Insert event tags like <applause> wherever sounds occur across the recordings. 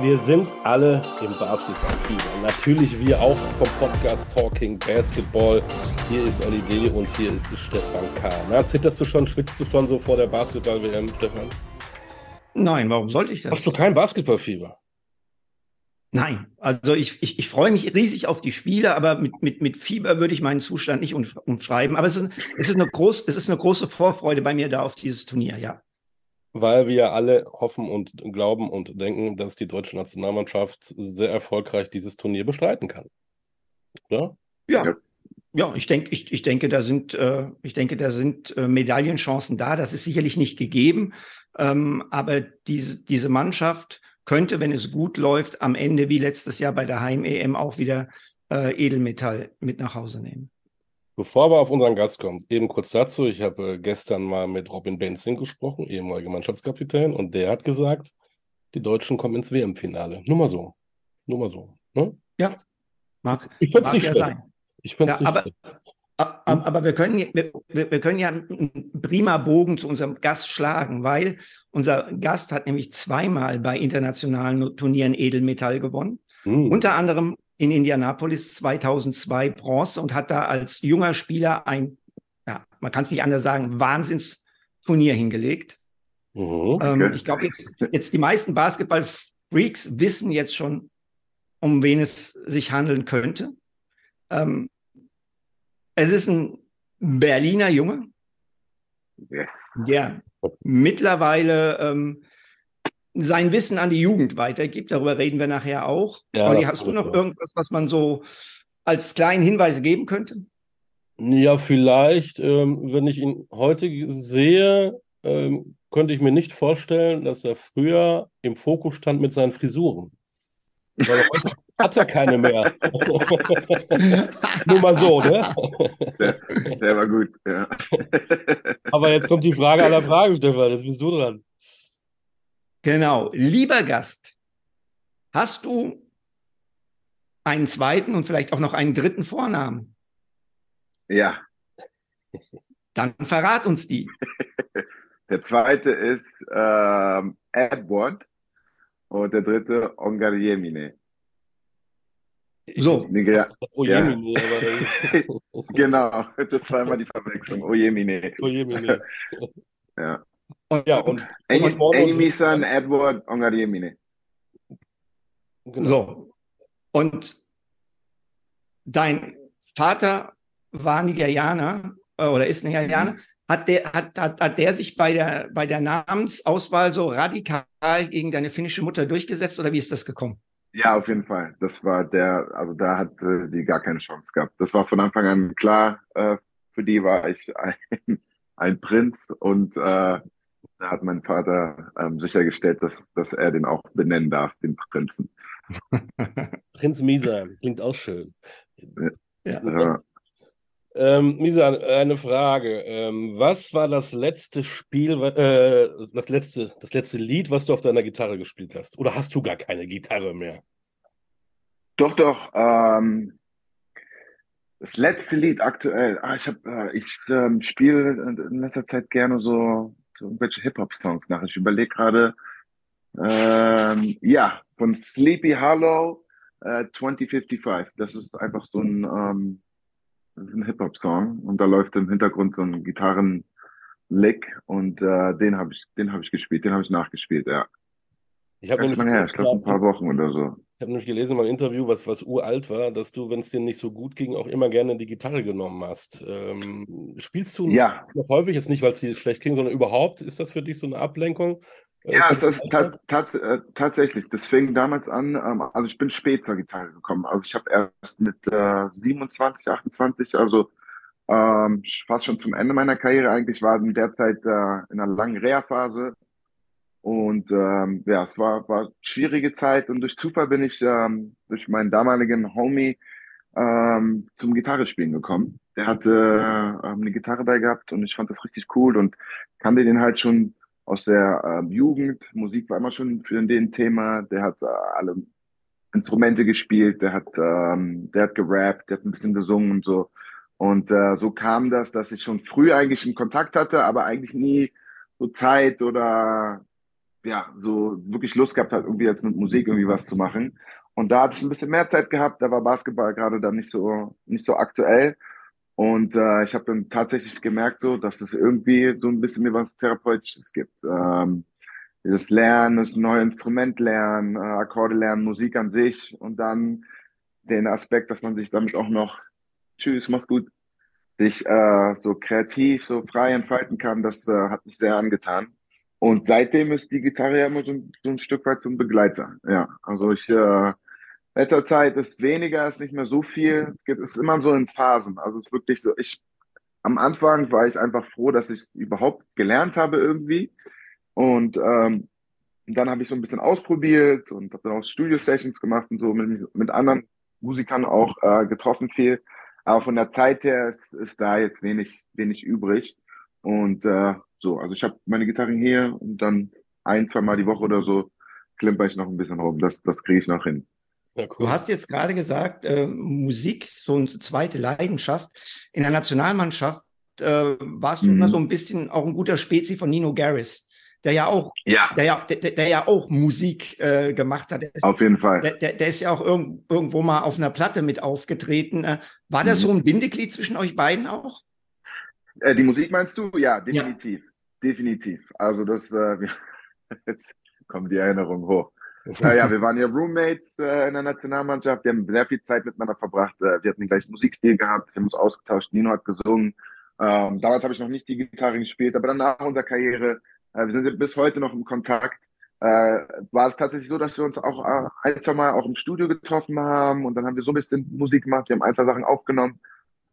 Wir sind alle im Basketballfieber. Natürlich wir auch vom Podcast Talking Basketball. Hier ist Olli D. und hier ist Stefan K. Na, zitterst du schon, schwitzt du schon so vor der Basketball-WM, Stefan? Nein, warum sollte ich das? Hast du kein Basketballfieber? Nein, also ich, ich, ich freue mich riesig auf die Spiele, aber mit, mit, mit Fieber würde ich meinen Zustand nicht umschreiben. Aber es ist, es, ist eine groß, es ist eine große Vorfreude bei mir da auf dieses Turnier, ja weil wir alle hoffen und glauben und denken, dass die deutsche Nationalmannschaft sehr erfolgreich dieses Turnier bestreiten kann. Oder? Ja. Ja, ich denke, ich, ich denke, da sind, äh, ich denke, da sind äh, Medaillenchancen da. Das ist sicherlich nicht gegeben, ähm, aber diese, diese Mannschaft könnte, wenn es gut läuft, am Ende wie letztes Jahr bei der Heim-EM auch wieder äh, Edelmetall mit nach Hause nehmen. Bevor wir auf unseren Gast kommen, eben kurz dazu. Ich habe äh, gestern mal mit Robin Benzing gesprochen, ehemaliger Mannschaftskapitän, und der hat gesagt, die Deutschen kommen ins WM-Finale. Nur mal so. Nur mal so. Ne? Ja, mag. Ich finde es nicht ja sein. Ich finde ja, nicht aber, aber, aber wir können, wir, wir können ja einen prima Bogen zu unserem Gast schlagen, weil unser Gast hat nämlich zweimal bei internationalen Turnieren Edelmetall gewonnen. Hm. Unter anderem in Indianapolis 2002 Bronze und hat da als junger Spieler ein, ja, man kann es nicht anders sagen, Wahnsinnsturnier hingelegt. Ähm, okay. ähm, ich glaube, jetzt, jetzt die meisten Basketball-Freaks wissen jetzt schon, um wen es sich handeln könnte. Ähm, es ist ein Berliner Junge, yes. der mittlerweile ähm, sein Wissen an die Jugend weitergibt. Darüber reden wir nachher auch. Ja, Olli, hast du noch irgendwas, was man so als kleinen Hinweise geben könnte? Ja, vielleicht, ähm, wenn ich ihn heute sehe, ähm, könnte ich mir nicht vorstellen, dass er früher im Fokus stand mit seinen Frisuren. Weil heute <laughs> hat er keine mehr. <laughs> Nur mal so, ne? Der, der war gut, ja. Aber jetzt kommt die Frage aller Fragen, Stefan. Jetzt bist du dran. Genau. Lieber Gast, hast du einen zweiten und vielleicht auch noch einen dritten Vornamen? Ja. Dann verrat uns die. <laughs> Der zweite ist ähm, Edward und der dritte Ongariemine. So. Ja. Oyemine, aber <laughs> genau, das war immer die Verwechslung. Oyemine. Oyemine. <laughs> ja. Und, ja, und Amy San Edward Ongariemine. Genau. So. Und dein Vater war Nigerianer äh, oder ist Nigerianer. Mhm. Hat der, hat, hat, hat der sich bei der, bei der Namensauswahl so radikal gegen deine finnische Mutter durchgesetzt oder wie ist das gekommen? Ja, auf jeden Fall. Das war der, also da hat äh, die gar keine Chance gehabt. Das war von Anfang an klar. Äh, für die war ich ein, ein Prinz und äh, da hat mein Vater ähm, sichergestellt, dass, dass er den auch benennen darf, den Prinzen. <laughs> Prinz Misa, klingt auch schön. Ja. ja. Ähm, Misa, eine Frage. Ähm, was war das letzte Spiel, äh, das, letzte, das letzte Lied, was du auf deiner Gitarre gespielt hast? Oder hast du gar keine Gitarre mehr? Doch, doch. Ähm, das letzte Lied aktuell. Ah, ich hab, äh, ich ähm, spiele in letzter Zeit gerne so irgendwelche Hip-Hop-Songs nach. Ich überlege gerade, ähm, ja, von Sleepy Hollow äh, 2055. Das ist einfach so ein, ähm, ein Hip-Hop-Song und da läuft im Hintergrund so ein Gitarren-Lick und äh, den habe ich, den habe ich gespielt, den habe ich nachgespielt, ja. Ich habe nämlich her, ich glaube ein paar Wochen oder so. Ich habe nämlich gelesen in meinem Interview, was, was uralt war, dass du, wenn es dir nicht so gut ging, auch immer gerne die Gitarre genommen hast. Ähm, spielst du ja. noch häufig, jetzt nicht, weil es dir schlecht ging, sondern überhaupt, ist das für dich so eine Ablenkung? Äh, ja, das ta ta äh, tatsächlich. Das fing damals an, ähm, also ich bin spät zur Gitarre gekommen. Also ich habe erst mit äh, 27, 28, also ähm, fast schon zum Ende meiner Karriere eigentlich, war in der Zeit äh, in einer langen Reha-Phase und ähm, ja, es war, war schwierige Zeit und durch Zufall bin ich ähm, durch meinen damaligen Homie ähm, zum Gitarrespielen gekommen. Der hatte ähm, eine Gitarre bei gehabt und ich fand das richtig cool und kannte den halt schon aus der ähm, Jugend. Musik war immer schon für den Thema. Der hat äh, alle Instrumente gespielt, der hat, ähm, der hat gerappt, der hat ein bisschen gesungen und so. Und äh, so kam das, dass ich schon früh eigentlich einen Kontakt hatte, aber eigentlich nie so Zeit oder ja, so wirklich Lust gehabt hat, irgendwie jetzt mit Musik irgendwie was zu machen. Und da hatte ich ein bisschen mehr Zeit gehabt, da war Basketball gerade dann nicht so, nicht so aktuell. Und äh, ich habe dann tatsächlich gemerkt, so, dass es irgendwie so ein bisschen mir was Therapeutisches gibt. Ähm, das Lernen, das neue Instrument lernen, äh, Akkorde lernen, Musik an sich und dann den Aspekt, dass man sich damit auch noch, tschüss, mach's gut, sich äh, so kreativ, so frei entfalten kann, das äh, hat mich sehr angetan. Und seitdem ist die Gitarre ja immer so, so ein Stück weit zum Begleiter. Ja, also ich, äh, letzter Zeit ist weniger, ist nicht mehr so viel. Es geht, ist immer so in Phasen. Also es ist wirklich so, ich, am Anfang war ich einfach froh, dass ich überhaupt gelernt habe irgendwie. Und ähm, dann habe ich so ein bisschen ausprobiert und habe dann auch Studio-Sessions gemacht und so mit, mit anderen Musikern auch äh, getroffen viel. Aber von der Zeit her ist, ist da jetzt wenig, wenig übrig. Und äh, so, also ich habe meine Gitarre hier und dann ein, zwei Mal die Woche oder so klimper ich noch ein bisschen rum. Das, das kriege ich noch hin. Ja, cool. Du hast jetzt gerade gesagt, äh, Musik, so eine zweite Leidenschaft. In der Nationalmannschaft äh, warst du mhm. immer so ein bisschen auch ein guter Spezi von Nino Garris der ja auch, ja. Der, ja, der, der ja auch Musik äh, gemacht hat. Ist, auf jeden Fall. Der, der, der ist ja auch irgend, irgendwo mal auf einer Platte mit aufgetreten. Äh, war das mhm. so ein Bindeglied zwischen euch beiden auch? Äh, die Musik meinst du? Ja, definitiv. Ja. Definitiv. Also das, äh, <laughs> jetzt kommen die Erinnerungen hoch. äh, ja, wir waren ja Roommates äh, in der Nationalmannschaft. Wir haben sehr viel Zeit miteinander verbracht. Äh, wir hatten den gleichen Musikstil gehabt. Wir haben uns ausgetauscht. Nino hat gesungen. Ähm, damals habe ich noch nicht die Gitarre gespielt, aber dann nach unserer Karriere äh, wir sind bis heute noch im Kontakt. Äh, war es tatsächlich so, dass wir uns auch äh, ein, zwei Mal auch im Studio getroffen haben und dann haben wir so ein bisschen Musik gemacht, wir haben ein, zwei Sachen aufgenommen.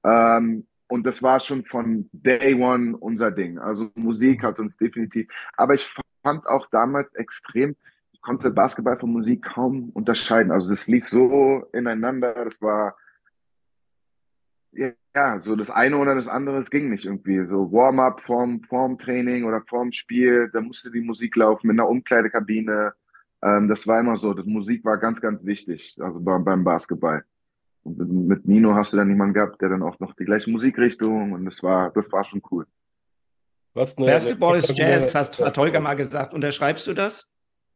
Ähm, und das war schon von Day One unser Ding. Also Musik hat uns definitiv. Aber ich fand auch damals extrem, ich konnte Basketball von Musik kaum unterscheiden. Also das lief so ineinander, das war ja, so das eine oder das andere, es ging nicht irgendwie. So Warm-up vorm, vorm Training oder vorm Spiel, da musste die Musik laufen in der Umkleidekabine. Ähm, das war immer so. Das Musik war ganz, ganz wichtig, also beim, beim Basketball. Und mit Nino hast du dann jemanden gehabt, der dann auch noch die gleiche Musikrichtung und das war, das war schon cool. Was eine, Basketball ist Jazz, hast, hat Holger mal gesagt. Unterschreibst du das?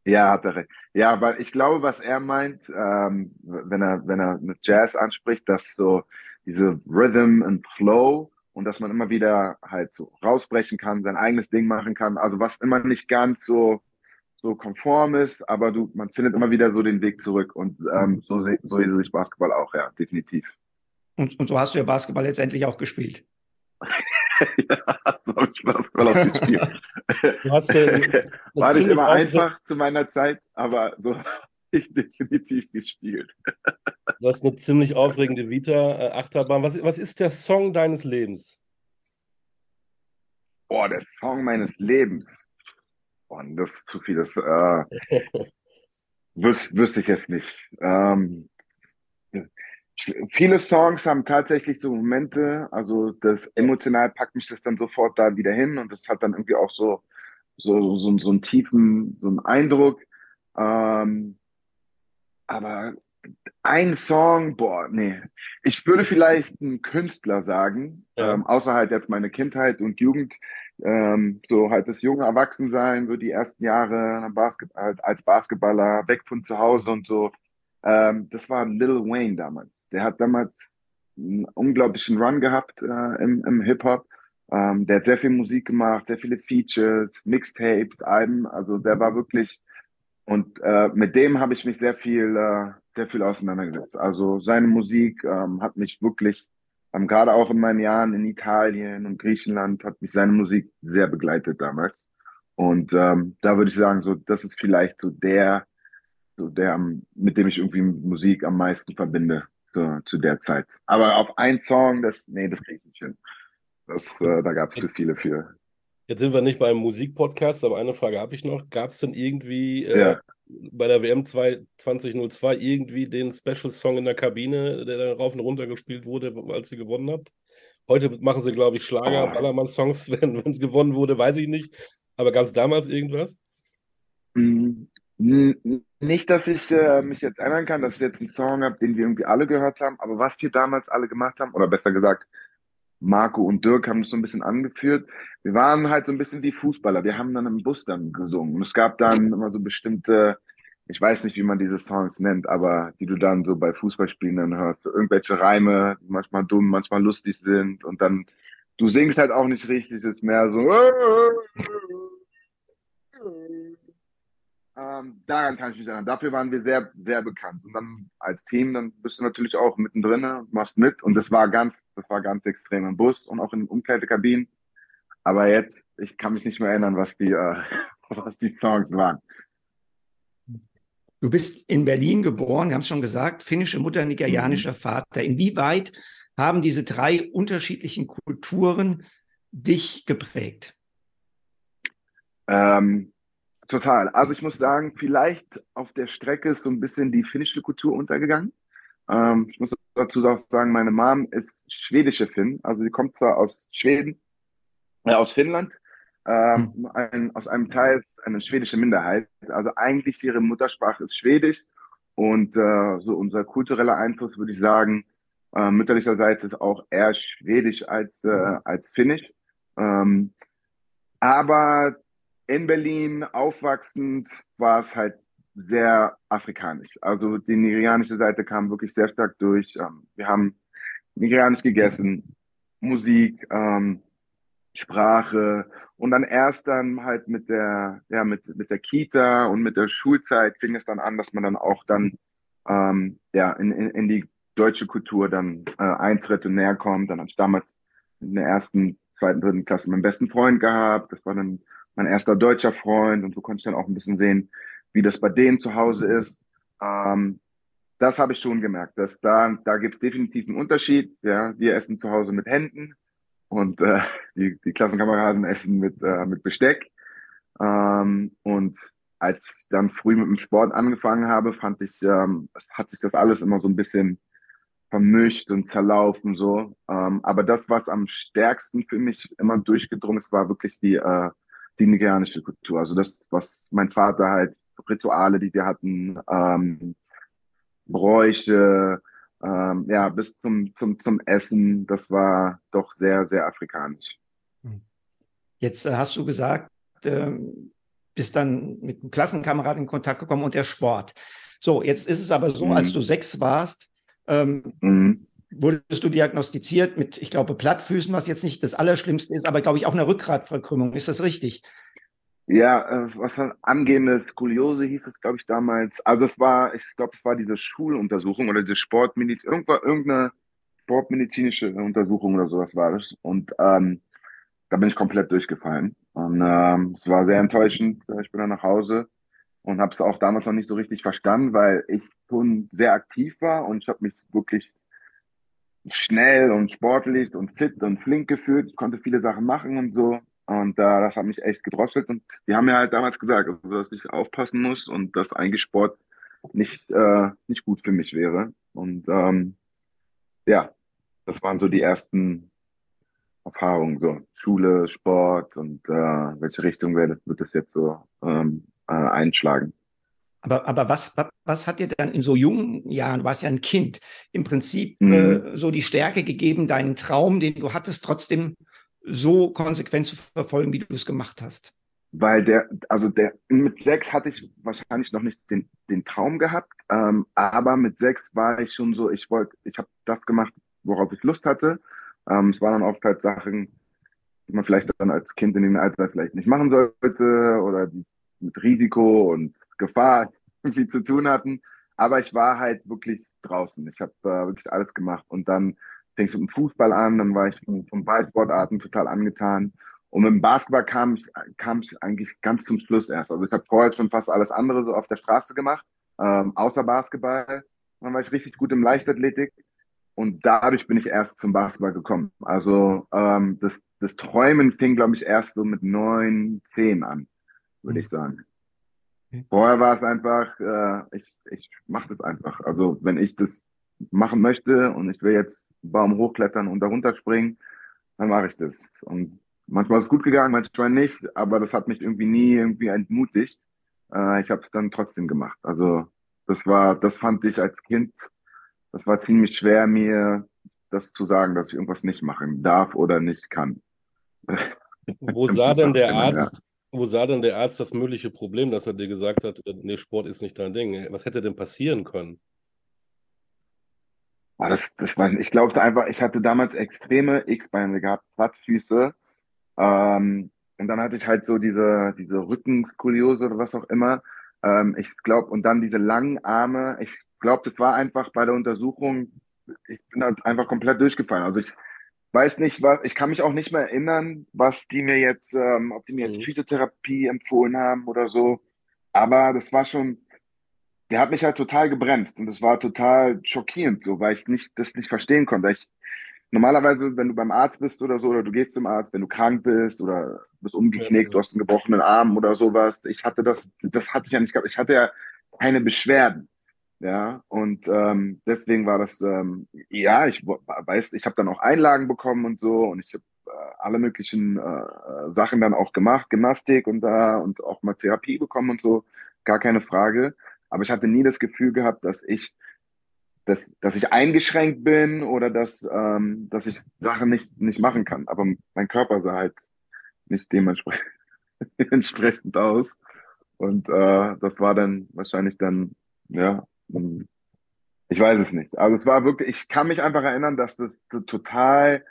Ja, hat er recht. Ja, weil ich glaube, was er meint, ähm, wenn er, wenn er mit Jazz anspricht, dass so diese Rhythm and Flow und dass man immer wieder halt so rausbrechen kann, sein eigenes Ding machen kann. Also was immer nicht ganz so so konform ist, aber du, man findet immer wieder so den Weg zurück und ähm, so, so sehe ich Basketball auch, ja, definitiv. Und, und so hast du ja Basketball letztendlich auch gespielt. <laughs> ja, so habe ich Basketball auch gespielt. <laughs> Du hast ja <laughs> War nicht immer einfach zu meiner Zeit, aber so ich definitiv gespielt. Du hast eine ziemlich aufregende Vita, äh, Achterbahn. Was, was ist der Song deines Lebens? Boah, der Song meines Lebens. Boah, das ist zu viel. Das äh, <laughs> wüs wüsste ich jetzt nicht. Ähm, viele Songs haben tatsächlich so Momente, also das emotional packt mich das dann sofort da wieder hin und das hat dann irgendwie auch so, so, so, so einen tiefen, so einen Eindruck. Ähm, aber ein Song, boah, nee. Ich würde vielleicht einen Künstler sagen, ja. ähm, außer halt jetzt meine Kindheit und Jugend, ähm, so halt das junge Erwachsensein, so die ersten Jahre Basket halt als Basketballer, weg von zu Hause und so. Ähm, das war Lil Wayne damals. Der hat damals einen unglaublichen Run gehabt äh, im, im Hip-Hop. Ähm, der hat sehr viel Musik gemacht, sehr viele Features, Mixtapes, Alben. Also der war wirklich und äh, mit dem habe ich mich sehr viel, äh, sehr viel auseinandergesetzt. Also seine Musik ähm, hat mich wirklich, ähm, gerade auch in meinen Jahren in Italien und Griechenland, hat mich seine Musik sehr begleitet damals. Und ähm, da würde ich sagen, so das ist vielleicht so der, so der, mit dem ich irgendwie Musik am meisten verbinde so, zu der Zeit. Aber auf einen Song, das, nee, das kriege ich nicht hin. Das, äh, da gab es zu viele für. Jetzt sind wir nicht beim Musikpodcast, aber eine Frage habe ich noch. Gab es denn irgendwie äh, ja. bei der WM 2002 irgendwie den Special-Song in der Kabine, der dann rauf und runter gespielt wurde, als sie gewonnen hat? Heute machen sie, glaube ich, Schlager, oh. Ballermann-Songs, <laughs> wenn es gewonnen wurde, weiß ich nicht. Aber gab es damals irgendwas? Mm, nicht, dass ich äh, mich jetzt erinnern kann, dass ich jetzt einen Song habe, den wir irgendwie alle gehört haben, aber was wir damals alle gemacht haben, oder besser gesagt, Marco und Dirk haben das so ein bisschen angeführt. Wir waren halt so ein bisschen wie Fußballer. Wir haben dann im Bus dann gesungen. Und es gab dann immer so bestimmte, ich weiß nicht, wie man diese Songs nennt, aber die du dann so bei Fußballspielen dann hörst. So irgendwelche Reime, die manchmal dumm, manchmal lustig sind. Und dann, du singst halt auch nicht richtig, es ist mehr so. Ähm, daran kann ich mich erinnern. Dafür waren wir sehr, sehr bekannt. Und dann als Team, dann bist du natürlich auch mittendrin und machst mit. Und das war ganz, das war ganz extrem im Bus und auch in Umkleidekabinen. Aber jetzt, ich kann mich nicht mehr erinnern, was die, äh, <laughs> was die Songs waren. Du bist in Berlin geboren, wir haben es schon gesagt, finnische Mutter, nigerianischer mhm. Vater. Inwieweit haben diese drei unterschiedlichen Kulturen dich geprägt? Ähm, Total. Also ich muss sagen, vielleicht auf der Strecke ist so ein bisschen die finnische Kultur untergegangen. Ähm, ich muss dazu auch sagen, meine Mom ist schwedische Finn. Also sie kommt zwar aus Schweden, äh, aus Finnland, ähm, hm. ein, aus einem Teil eine schwedische Minderheit. Also eigentlich ihre Muttersprache ist Schwedisch und äh, so unser kultureller Einfluss würde ich sagen, äh, mütterlicherseits ist auch eher Schwedisch als, äh, als Finnisch. Ähm, aber in Berlin aufwachsend war es halt sehr afrikanisch. Also die nigerianische Seite kam wirklich sehr stark durch. Ähm, wir haben nigerianisch gegessen, Musik, ähm, Sprache und dann erst dann halt mit der, ja, mit, mit der Kita und mit der Schulzeit fing es dann an, dass man dann auch dann ähm, ja, in, in, in die deutsche Kultur dann äh, eintritt und näher kommt. Dann hatte ich damals in der ersten, zweiten, dritten Klasse meinen besten Freund gehabt. Das war dann mein erster deutscher Freund und so konnte ich dann auch ein bisschen sehen, wie das bei denen zu Hause ist. Ähm, das habe ich schon gemerkt, dass da, da gibt es definitiv einen Unterschied. Ja, wir essen zu Hause mit Händen und äh, die, die Klassenkameraden essen mit, äh, mit Besteck. Ähm, und als ich dann früh mit dem Sport angefangen habe, fand ich, ähm, hat sich das alles immer so ein bisschen vermischt und zerlaufen so. Ähm, aber das, was am stärksten für mich immer durchgedrungen ist, war wirklich die äh, die nigerianische Kultur. Also das, was mein Vater halt, Rituale, die wir hatten, ähm, Bräuche, ähm, ja, bis zum, zum, zum Essen, das war doch sehr, sehr afrikanisch. Hm. Jetzt äh, hast du gesagt, äh, bist dann mit einem Klassenkameraden in Kontakt gekommen und der Sport. So, jetzt ist es aber so, mhm. als du sechs warst, ähm, mhm wurdest du diagnostiziert mit, ich glaube, Plattfüßen, was jetzt nicht das Allerschlimmste ist, aber glaube ich auch eine Rückgratverkrümmung. Ist das richtig? Ja, äh, was dann angehende Skoliose hieß es, glaube ich, damals. Also es war, ich glaube, es war diese Schuluntersuchung oder diese Sportmedizin, irgendeine sportmedizinische Untersuchung oder sowas war das. Und ähm, da bin ich komplett durchgefallen. Und ähm, es war sehr enttäuschend. Ich bin dann nach Hause und habe es auch damals noch nicht so richtig verstanden, weil ich schon sehr aktiv war und ich habe mich wirklich schnell und sportlich und fit und flink gefühlt. Ich konnte viele Sachen machen und so. Und äh, das hat mich echt gedrosselt. Und die haben mir halt damals gesagt, also, dass ich aufpassen muss und dass eigentlich Sport nicht, äh, nicht gut für mich wäre. Und ähm, ja, das waren so die ersten Erfahrungen. So Schule, Sport und äh, welche Richtung wird, wird das jetzt so ähm, äh, einschlagen. Aber, aber was, was hat dir dann in so jungen Jahren, du warst ja ein Kind, im Prinzip mhm. äh, so die Stärke gegeben, deinen Traum, den du hattest, trotzdem so konsequent zu verfolgen, wie du es gemacht hast? Weil der, also der, mit sechs hatte ich wahrscheinlich noch nicht den, den Traum gehabt, ähm, aber mit sechs war ich schon so, ich wollte, ich habe das gemacht, worauf ich Lust hatte. Ähm, es waren dann oft halt Sachen, die man vielleicht dann als Kind in dem Alter vielleicht nicht machen sollte oder die mit Risiko und Gefahr <laughs> irgendwie zu tun hatten. Aber ich war halt wirklich draußen. Ich habe äh, wirklich alles gemacht. Und dann fing es mit dem Fußball an, dann war ich von, von Ballsportarten total angetan. Und mit dem Basketball kam ich, kam ich eigentlich ganz zum Schluss erst. Also ich habe vorher schon fast alles andere so auf der Straße gemacht, ähm, außer Basketball. Dann war ich richtig gut im Leichtathletik. Und dadurch bin ich erst zum Basketball gekommen. Also ähm, das, das Träumen fing, glaube ich, erst so mit neun, zehn an, würde ich sagen. Vorher war es einfach, äh, ich, ich mache das einfach. Also wenn ich das machen möchte und ich will jetzt Baum hochklettern und darunter springen, dann mache ich das. Und manchmal ist es gut gegangen, manchmal nicht, aber das hat mich irgendwie nie irgendwie entmutigt. Äh, ich habe es dann trotzdem gemacht. Also das war, das fand ich als Kind, das war ziemlich schwer, mir das zu sagen, dass ich irgendwas nicht machen darf oder nicht kann. <laughs> Wo sah denn der Arzt, wo sah denn der Arzt das mögliche Problem, dass er dir gesagt hat, nee, Sport ist nicht dein Ding? Was hätte denn passieren können? Ah, das, das war, ich glaube einfach, ich hatte damals extreme X-Beine gehabt, Plattfüße. Ähm, und dann hatte ich halt so diese, diese Rückenskoliose oder was auch immer. Ähm, ich glaube, und dann diese langen Arme. Ich glaube, das war einfach bei der Untersuchung, ich bin halt einfach komplett durchgefallen. Also ich weiß nicht, was, ich kann mich auch nicht mehr erinnern, was die mir jetzt, ähm, ob die mir jetzt mhm. Physiotherapie empfohlen haben oder so. Aber das war schon, der hat mich halt total gebremst und das war total schockierend, so, weil ich nicht, das nicht verstehen konnte. Ich, normalerweise, wenn du beim Arzt bist oder so, oder du gehst zum Arzt, wenn du krank bist oder bist umgeknickt, du hast einen gebrochenen Arm oder sowas. Ich hatte das, das hatte ich ja nicht gehabt. Ich hatte ja keine Beschwerden. Ja, und ähm, deswegen war das, ähm, ja, ich weiß, ich habe dann auch Einlagen bekommen und so und ich habe äh, alle möglichen äh, Sachen dann auch gemacht, Gymnastik und da und auch mal Therapie bekommen und so, gar keine Frage. Aber ich hatte nie das Gefühl gehabt, dass ich, dass, dass ich eingeschränkt bin oder dass, ähm, dass ich Sachen nicht, nicht machen kann. Aber mein Körper sah halt nicht <laughs> dementsprechend entsprechend aus. Und äh, das war dann wahrscheinlich dann, ja. Ich weiß es nicht. Also es war wirklich, ich kann mich einfach erinnern, dass das total,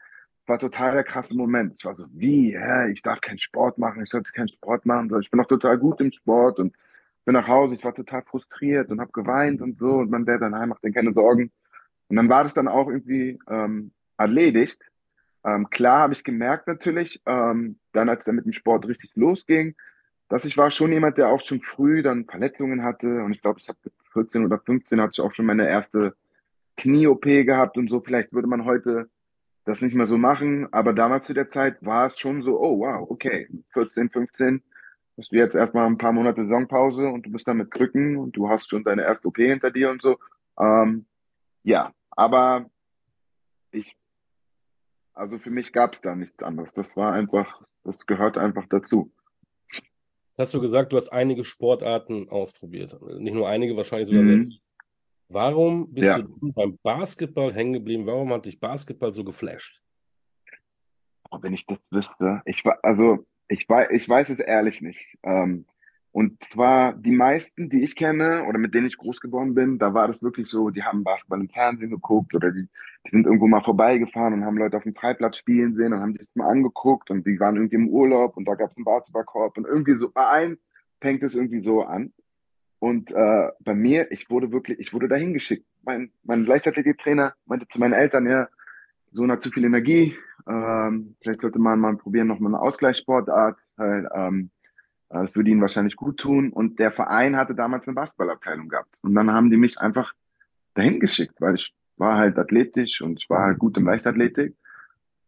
war total der krasse Moment. Ich war so, wie, hä, ich darf keinen Sport machen, ich sollte keinen Sport machen. Ich bin noch total gut im Sport und bin nach Hause, ich war total frustriert und habe geweint und so. Und mein Dad dann, heim, macht dir keine Sorgen. Und dann war das dann auch irgendwie ähm, erledigt. Ähm, klar habe ich gemerkt natürlich, ähm, dann als er mit dem Sport richtig losging, dass ich war schon jemand, der auch schon früh dann Verletzungen hatte. Und ich glaube, ich habe 14 oder 15 hatte ich auch schon meine erste Knie-OP gehabt und so. Vielleicht würde man heute das nicht mehr so machen. Aber damals zu der Zeit war es schon so, oh wow, okay, 14, 15, hast du jetzt erstmal ein paar Monate Saisonpause und du bist dann mit Krücken und du hast schon deine erste OP hinter dir und so. Ähm, ja, aber ich, also für mich gab es da nichts anderes. Das war einfach, das gehört einfach dazu. Jetzt hast du gesagt, du hast einige Sportarten ausprobiert. Nicht nur einige, wahrscheinlich sogar mhm. viele. Warum bist ja. du beim Basketball hängen geblieben? Warum hat dich Basketball so geflasht? Oh, wenn ich das wüsste. Ich war, also ich weiß, ich weiß es ehrlich nicht. Ähm, und zwar die meisten, die ich kenne oder mit denen ich groß geworden bin, da war das wirklich so, die haben Basketball im Fernsehen geguckt oder die, die sind irgendwo mal vorbeigefahren und haben Leute auf dem Freiplatz spielen sehen und haben sich das mal angeguckt und die waren irgendwie im Urlaub und da gab es einen Basketballkorb und irgendwie so, bei allen fängt es irgendwie so an. Und äh, bei mir, ich wurde wirklich, ich wurde dahin geschickt. Mein, mein Leichtathletiktrainer meinte zu meinen Eltern, ja, Sohn hat zu viel Energie, ähm, vielleicht sollte man mal probieren, nochmal eine Ausgleichssportart, halt, ähm, äh, das würde ihnen wahrscheinlich gut tun. Und der Verein hatte damals eine Basketballabteilung gehabt. Und dann haben die mich einfach dahin geschickt, weil ich war halt athletisch und ich war halt gut im Leichtathletik.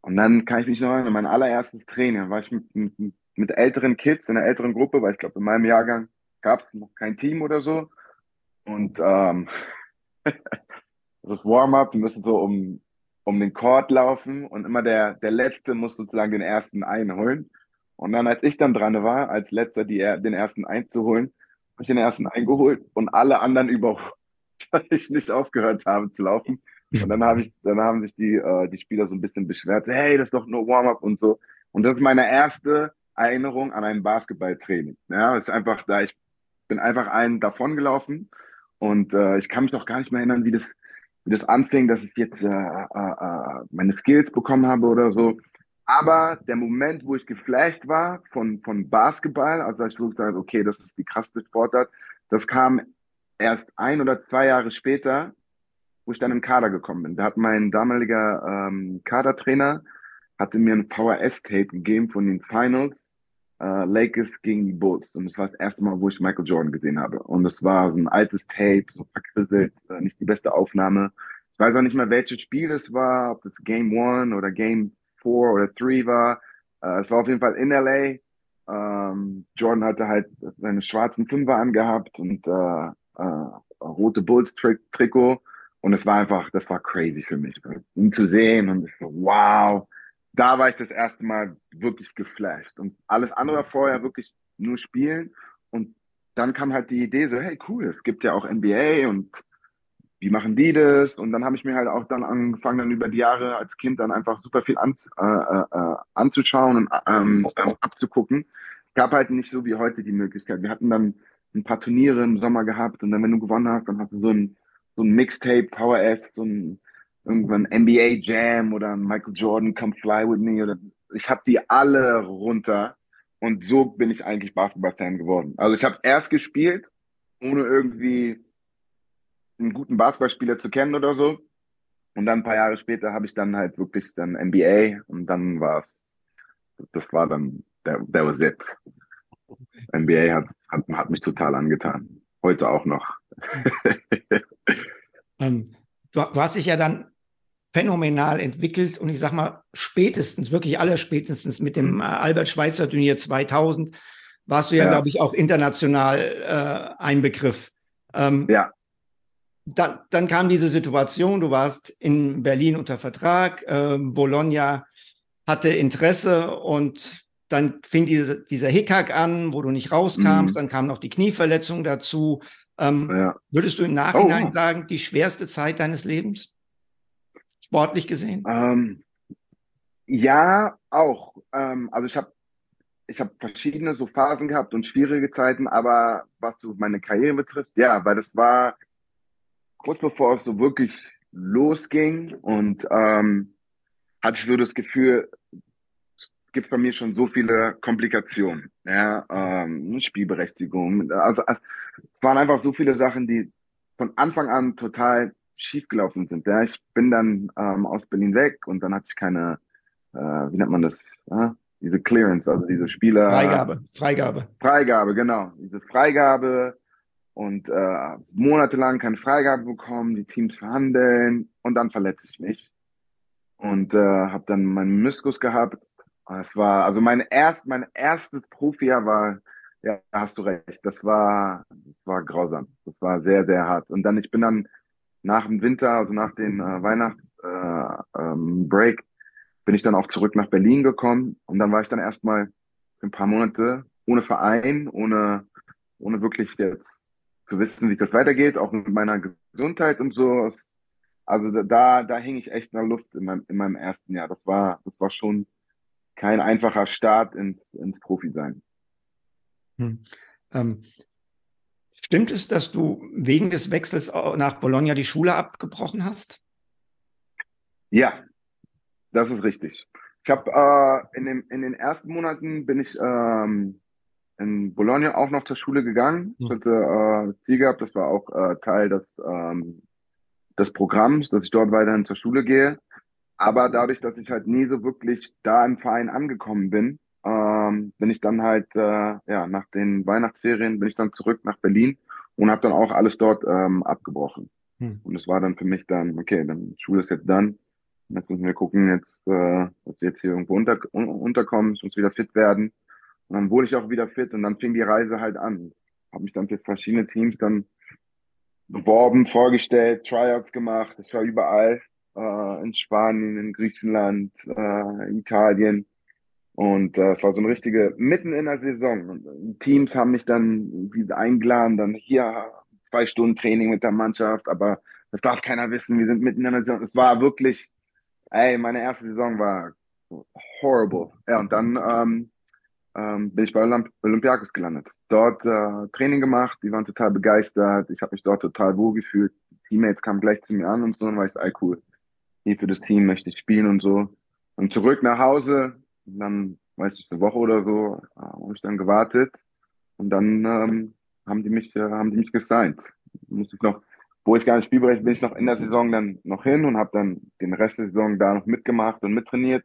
Und dann kann ich mich noch erinnern, mein allererstes Training, war ich mit, mit, mit älteren Kids in einer älteren Gruppe, weil ich glaube, in meinem Jahrgang gab es noch kein Team oder so. Und ähm, <laughs> das Warm-up, wir müssen so um, um den Court laufen und immer der, der Letzte muss sozusagen den ersten einholen. Und dann, als ich dann dran war, als letzter die, den ersten einzuholen, habe ich den ersten eingeholt und alle anderen überholt, <laughs> weil ich nicht aufgehört habe zu laufen. Und dann habe ich, dann haben sich die, äh, die Spieler so ein bisschen beschwert, hey, das ist doch nur Warm-up und so. Und das ist meine erste Erinnerung an ein Basketballtraining. Ja, das ist einfach da, ich bin einfach einen davon gelaufen und äh, ich kann mich auch gar nicht mehr erinnern, wie das, wie das anfing, dass ich jetzt äh, äh, äh meine Skills bekommen habe oder so. Aber der Moment, wo ich geflasht war von, von Basketball, also ich gesagt, okay, das ist die krasseste Sportart, das kam erst ein oder zwei Jahre später, wo ich dann im Kader gekommen bin. Da hat mein damaliger ähm, Kadertrainer hatte mir ein VHS-Tape gegeben von den Finals äh, Lakers gegen die Bulls. Und das war das erste Mal, wo ich Michael Jordan gesehen habe. Und es war so ein altes Tape, so verkrisselt, äh, nicht die beste Aufnahme. Ich weiß auch nicht mehr, welches Spiel es war, ob das Game One oder Game Four oder Three war. Äh, es war auf jeden Fall in LA. Ähm, Jordan hatte halt seine schwarzen Fünfer angehabt und äh, äh, rote Bulls-Trikot. Und es war einfach, das war crazy für mich, ihn zu sehen. Und ich so, wow, da war ich das erste Mal wirklich geflasht. Und alles andere vorher wirklich nur spielen. Und dann kam halt die Idee so, hey, cool, es gibt ja auch NBA und wie machen die das? Und dann habe ich mir halt auch dann angefangen, dann über die Jahre als Kind dann einfach super viel an, äh, äh, anzuschauen und ähm, ähm, abzugucken. Es gab halt nicht so wie heute die Möglichkeit. Wir hatten dann ein paar Turniere im Sommer gehabt und dann, wenn du gewonnen hast, dann hast du so ein, so ein Mixtape, Power S, so ein irgendwann NBA Jam oder Michael Jordan Come Fly With Me oder ich habe die alle runter und so bin ich eigentlich Basketball-Fan geworden. Also ich habe erst gespielt, ohne irgendwie einen guten Basketballspieler zu kennen oder so. Und dann ein paar Jahre später habe ich dann halt wirklich dann NBA und dann war es, das war dann, that, was it. NBA hat, hat, hat mich total angetan. Heute auch noch. ähm, du, du, hast dich ja dann phänomenal entwickelt und ich sag mal, spätestens, wirklich aller spätestens mit dem äh, Albert Schweitzer Turnier 2000 warst du ja, ja. glaube ich, auch international äh, ein Begriff. Ähm, ja. Dann, dann, kam diese Situation, du warst in Berlin unter Vertrag, äh, Bologna hatte Interesse und dann fing diese, dieser Hickhack an, wo du nicht rauskamst, mhm. dann kam noch die Knieverletzung dazu. Ähm, ja. Würdest du im Nachhinein oh. sagen, die schwerste Zeit deines Lebens? Sportlich gesehen? Ähm, ja, auch. Ähm, also ich habe ich habe verschiedene so Phasen gehabt und schwierige Zeiten, aber was so meine Karriere betrifft, ja, weil das war kurz bevor es so wirklich losging und ähm, hatte ich so das Gefühl, es gibt bei mir schon so viele Komplikationen, ja, ähm, Spielberechtigung, also es waren einfach so viele Sachen, die von Anfang an total schiefgelaufen sind. Ja, ich bin dann ähm, aus Berlin weg und dann hatte ich keine, äh, wie nennt man das, äh, diese Clearance, also diese Spieler. Freigabe, Freigabe. Freigabe, genau. Diese Freigabe und äh, monatelang keine Freigabe bekommen, die Teams verhandeln und dann verletze ich mich und äh, habe dann meinen Meniskus gehabt. Es war also mein erst mein erstes Profijahr war ja hast du recht, das war das war grausam, das war sehr sehr hart und dann ich bin dann nach dem Winter, also nach dem äh, Weihnachtsbreak, äh, ähm, bin ich dann auch zurück nach Berlin gekommen und dann war ich dann erstmal ein paar Monate ohne Verein, ohne, ohne wirklich jetzt zu wissen, wie das weitergeht, auch mit meiner Gesundheit und so. Also da, da hing ich echt in der Luft in meinem, in meinem ersten Jahr. Das war, das war schon kein einfacher Start ins, ins Profi-Sein. Hm. Ähm, stimmt es, dass du wegen des Wechsels nach Bologna die Schule abgebrochen hast? Ja, das ist richtig. Ich habe äh, in, den, in den ersten Monaten bin ich ähm, in Bologna auch noch zur Schule gegangen. Ich hatte äh, Ziel gehabt, das war auch äh, Teil des, ähm, des Programms, dass ich dort weiterhin zur Schule gehe. Aber dadurch, dass ich halt nie so wirklich da im Verein angekommen bin, ähm, bin ich dann halt, äh, ja, nach den Weihnachtsferien bin ich dann zurück nach Berlin und habe dann auch alles dort ähm, abgebrochen. Hm. Und es war dann für mich dann, okay, dann Schule ist jetzt dann Jetzt müssen wir gucken, jetzt, äh, dass wir jetzt hier irgendwo unter, un, unterkommen, ich muss wieder fit werden. Und dann wurde ich auch wieder fit und dann fing die Reise halt an. Habe mich dann für verschiedene Teams dann beworben, vorgestellt, Tryouts gemacht. Ich war überall, äh, in Spanien, in Griechenland, äh, Italien. Und äh, es war so eine richtige, mitten in der Saison. Teams haben mich dann eingeladen, dann hier zwei Stunden Training mit der Mannschaft, aber das darf keiner wissen, wir sind mitten in der Saison. Es war wirklich Ey, meine erste Saison war horrible. Ja, und dann ähm, ähm, bin ich bei Olymp Olympiakos gelandet. Dort äh, Training gemacht, die waren total begeistert. Ich habe mich dort total wohl gefühlt. Teammates kamen gleich zu mir an und so, und war ich so, ey, cool. Hier für das Team möchte ich spielen und so. Und zurück nach Hause, dann, weiß ich, eine Woche oder so, äh, habe ich dann gewartet. Und dann ähm, haben die mich, äh, haben die mich gesigned. Musste ich noch wo ich gar nicht spielberechtigt bin, ich noch in der Saison dann noch hin und habe dann den Rest der Saison da noch mitgemacht und mittrainiert.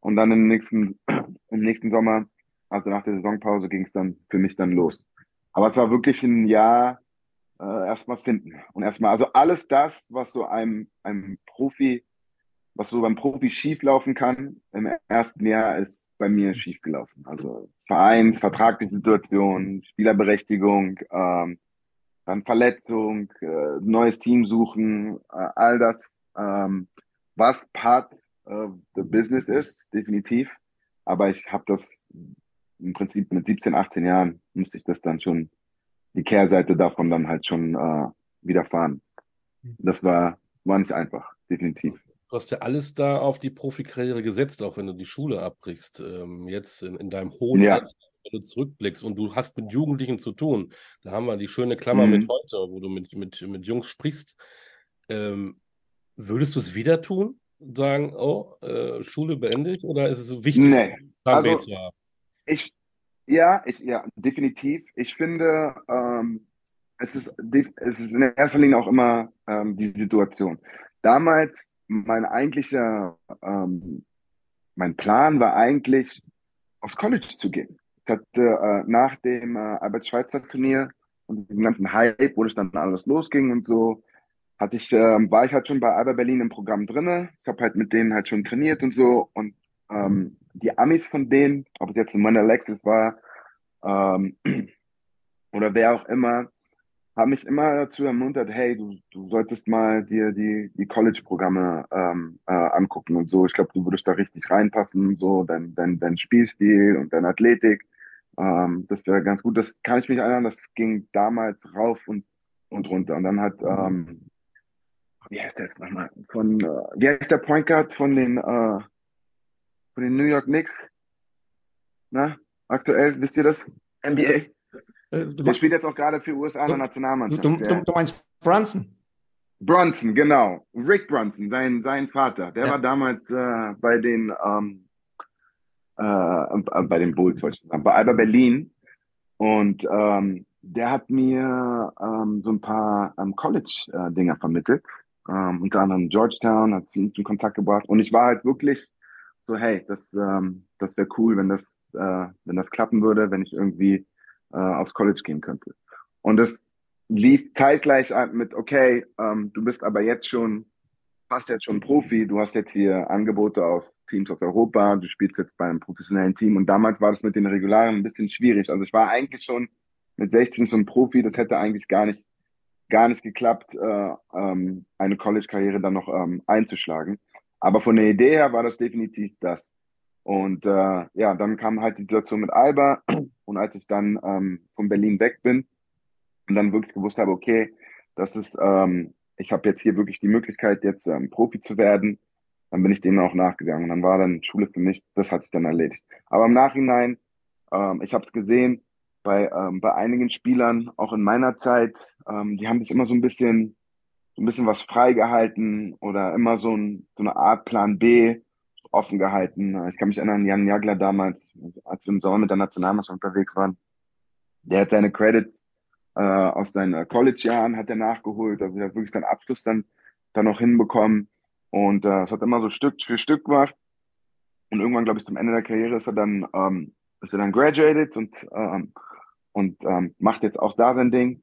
Und dann im nächsten, <clears throat> im nächsten Sommer, also nach der Saisonpause, ging es dann für mich dann los. Aber es war wirklich ein Jahr äh, erstmal finden. Und erstmal, also alles das, was so einem, einem Profi, was so beim Profi schieflaufen kann, im ersten Jahr ist bei mir schiefgelaufen. Also Vereins, vertragliche Situation, Spielerberechtigung, ähm, dann Verletzung, äh, neues Team suchen, äh, all das, ähm, was Part of the Business ist, definitiv. Aber ich habe das im Prinzip mit 17, 18 Jahren musste ich das dann schon, die Kehrseite davon dann halt schon äh, widerfahren. Das war, war nicht einfach, definitiv. Du hast ja alles da auf die Profikarriere gesetzt, auch wenn du die Schule abbrichst. Ähm, jetzt in, in, deinem hohen ja. Alter, wenn du zurückblickst und du hast mit Jugendlichen zu tun. Da haben wir die schöne Klammer mhm. mit heute, wo du mit, mit, mit Jungs sprichst. Ähm, würdest du es wieder tun? Sagen, oh, äh, Schule beendet oder ist es wichtig, nee. Also, zu haben? Ich, ja, ich, ja, definitiv. Ich finde, ähm, es, ist, es ist in erster Linie auch immer ähm, die Situation. Damals mein eigentlicher, ähm, mein Plan war eigentlich, aufs College zu gehen. Ich hatte äh, nach dem äh, Albert-Schweitzer-Turnier und dem ganzen Hype, wo es dann alles losging und so, hatte ich, äh, war ich halt schon bei Alba Berlin im Programm drinne. Ich habe halt mit denen halt schon trainiert und so. Und ähm, die Amis von denen, ob es jetzt ein Mann Alexis war ähm, <clears throat> oder wer auch immer, haben mich immer dazu ermuntert, hey, du, du solltest mal dir die, die College-Programme ähm, äh, angucken und so. Ich glaube, du würdest da richtig reinpassen, so dein, dein, dein Spielstil und deine Athletik. Ähm, das wäre ganz gut. Das kann ich mich erinnern, das ging damals rauf und, und runter. Und dann hat, ähm, wie heißt der jetzt nochmal? Von, äh, wie heißt der Point Guard von den, äh, von den New York Knicks? Na, aktuell, wisst ihr das? NBA? Äh, der spielt jetzt auch gerade für USA in der Nationalmannschaft. Du, du, du, meinst Brunson? Brunson, genau. Rick Brunson, sein, sein Vater. Der ja. war damals äh, bei den ähm, äh, äh bei den Bulls, wollte ich sagen, bei Alba Berlin. Und ähm, der hat mir ähm, so ein paar ähm, College-Dinger vermittelt. Ähm, unter anderem Georgetown hat sie in Kontakt gebracht. Und ich war halt wirklich so, hey, das, ähm, das wäre cool, wenn das, äh, wenn das klappen würde, wenn ich irgendwie äh, aufs College gehen könnte. Und das lief zeitgleich mit, okay, ähm, du bist aber jetzt schon, fast jetzt schon Profi, du hast jetzt hier Angebote aus Teams aus Europa, du spielst jetzt bei einem professionellen Team und damals war das mit den Regularen ein bisschen schwierig. Also ich war eigentlich schon mit 16 schon Profi, das hätte eigentlich gar nicht, gar nicht geklappt, äh, ähm, eine College-Karriere dann noch ähm, einzuschlagen. Aber von der Idee her war das definitiv das. Und äh, ja, dann kam halt die Situation mit Alba. <clears throat> Und als ich dann ähm, von Berlin weg bin und dann wirklich gewusst habe, okay, das ist, ähm, ich habe jetzt hier wirklich die Möglichkeit, jetzt ähm, Profi zu werden, dann bin ich denen auch nachgegangen. Und dann war dann Schule für mich, das hat sich dann erledigt. Aber im Nachhinein, ähm, ich habe es gesehen, bei, ähm, bei einigen Spielern, auch in meiner Zeit, ähm, die haben sich immer so ein bisschen, so ein bisschen was freigehalten oder immer so, ein, so eine Art Plan B offen gehalten. Ich kann mich erinnern, Jan Jagler damals, als wir im Sommer mit der Nationalmannschaft unterwegs waren, der hat seine Credits äh, aus seinen College-Jahren hat er nachgeholt, also er hat wirklich seinen Abschluss dann, dann noch hinbekommen und äh, es hat immer so Stück für Stück gemacht und irgendwann, glaube ich, zum Ende der Karriere ist er dann, ähm, ist er dann graduated und, ähm, und ähm, macht jetzt auch da sein Ding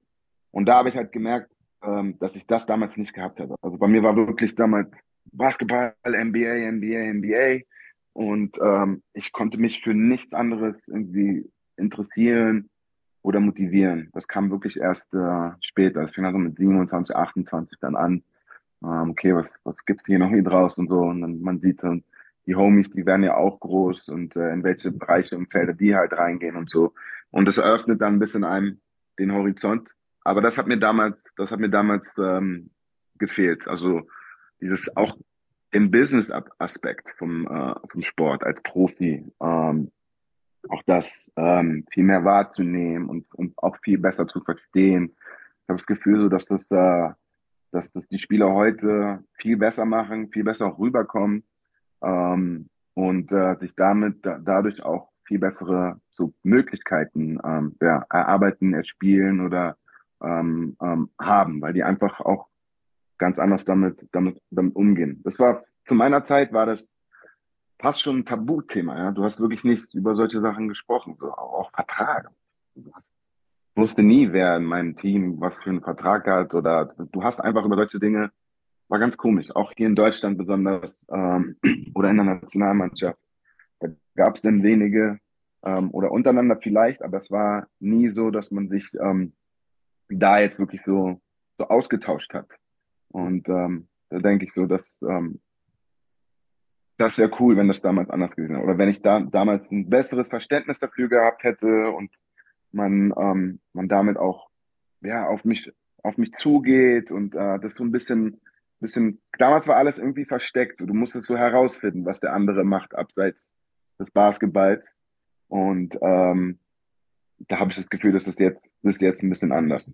und da habe ich halt gemerkt, ähm, dass ich das damals nicht gehabt habe. Also bei mir war wirklich damals Basketball, NBA, NBA, NBA. Und ähm, ich konnte mich für nichts anderes irgendwie interessieren oder motivieren. Das kam wirklich erst äh, später. Das fing also mit 27, 28 dann an. Ähm, okay, was, was gibt's hier noch hier draußen und so. Und dann, man sieht dann, die Homies, die werden ja auch groß und äh, in welche Bereiche und Felder die halt reingehen und so. Und das eröffnet dann ein bisschen einem den Horizont. Aber das hat mir damals, das hat mir damals ähm, gefehlt. Also dieses auch im Business-Aspekt vom, äh, vom Sport als Profi, ähm, auch das ähm, viel mehr wahrzunehmen und, und auch viel besser zu verstehen. Ich habe das Gefühl, so dass das, äh, dass das die Spieler heute viel besser machen, viel besser auch rüberkommen ähm, und äh, sich damit da, dadurch auch viel bessere so Möglichkeiten ähm, ja, erarbeiten, erspielen oder ähm, ähm, haben, weil die einfach auch ganz anders damit, damit, damit umgehen. Das war, zu meiner Zeit war das fast schon ein Tabuthema, ja. Du hast wirklich nicht über solche Sachen gesprochen, so auch Vertrag. Ich wusste nie, wer in meinem Team was für einen Vertrag hat oder du hast einfach über solche Dinge, war ganz komisch, auch hier in Deutschland besonders ähm, <clears throat> oder in der Nationalmannschaft. Da gab es dann wenige ähm, oder untereinander vielleicht, aber es war nie so, dass man sich ähm, da jetzt wirklich so, so ausgetauscht hat. Und ähm, da denke ich so, dass ähm, das wäre cool, wenn das damals anders gewesen wäre. Oder wenn ich da damals ein besseres Verständnis dafür gehabt hätte und man, ähm, man damit auch ja, auf mich auf mich zugeht und äh, das so ein bisschen, bisschen, damals war alles irgendwie versteckt. So, du musstest so herausfinden, was der andere macht, abseits des Basketballs. Und ähm, da habe ich das Gefühl, dass es jetzt, das ist jetzt ein bisschen anders.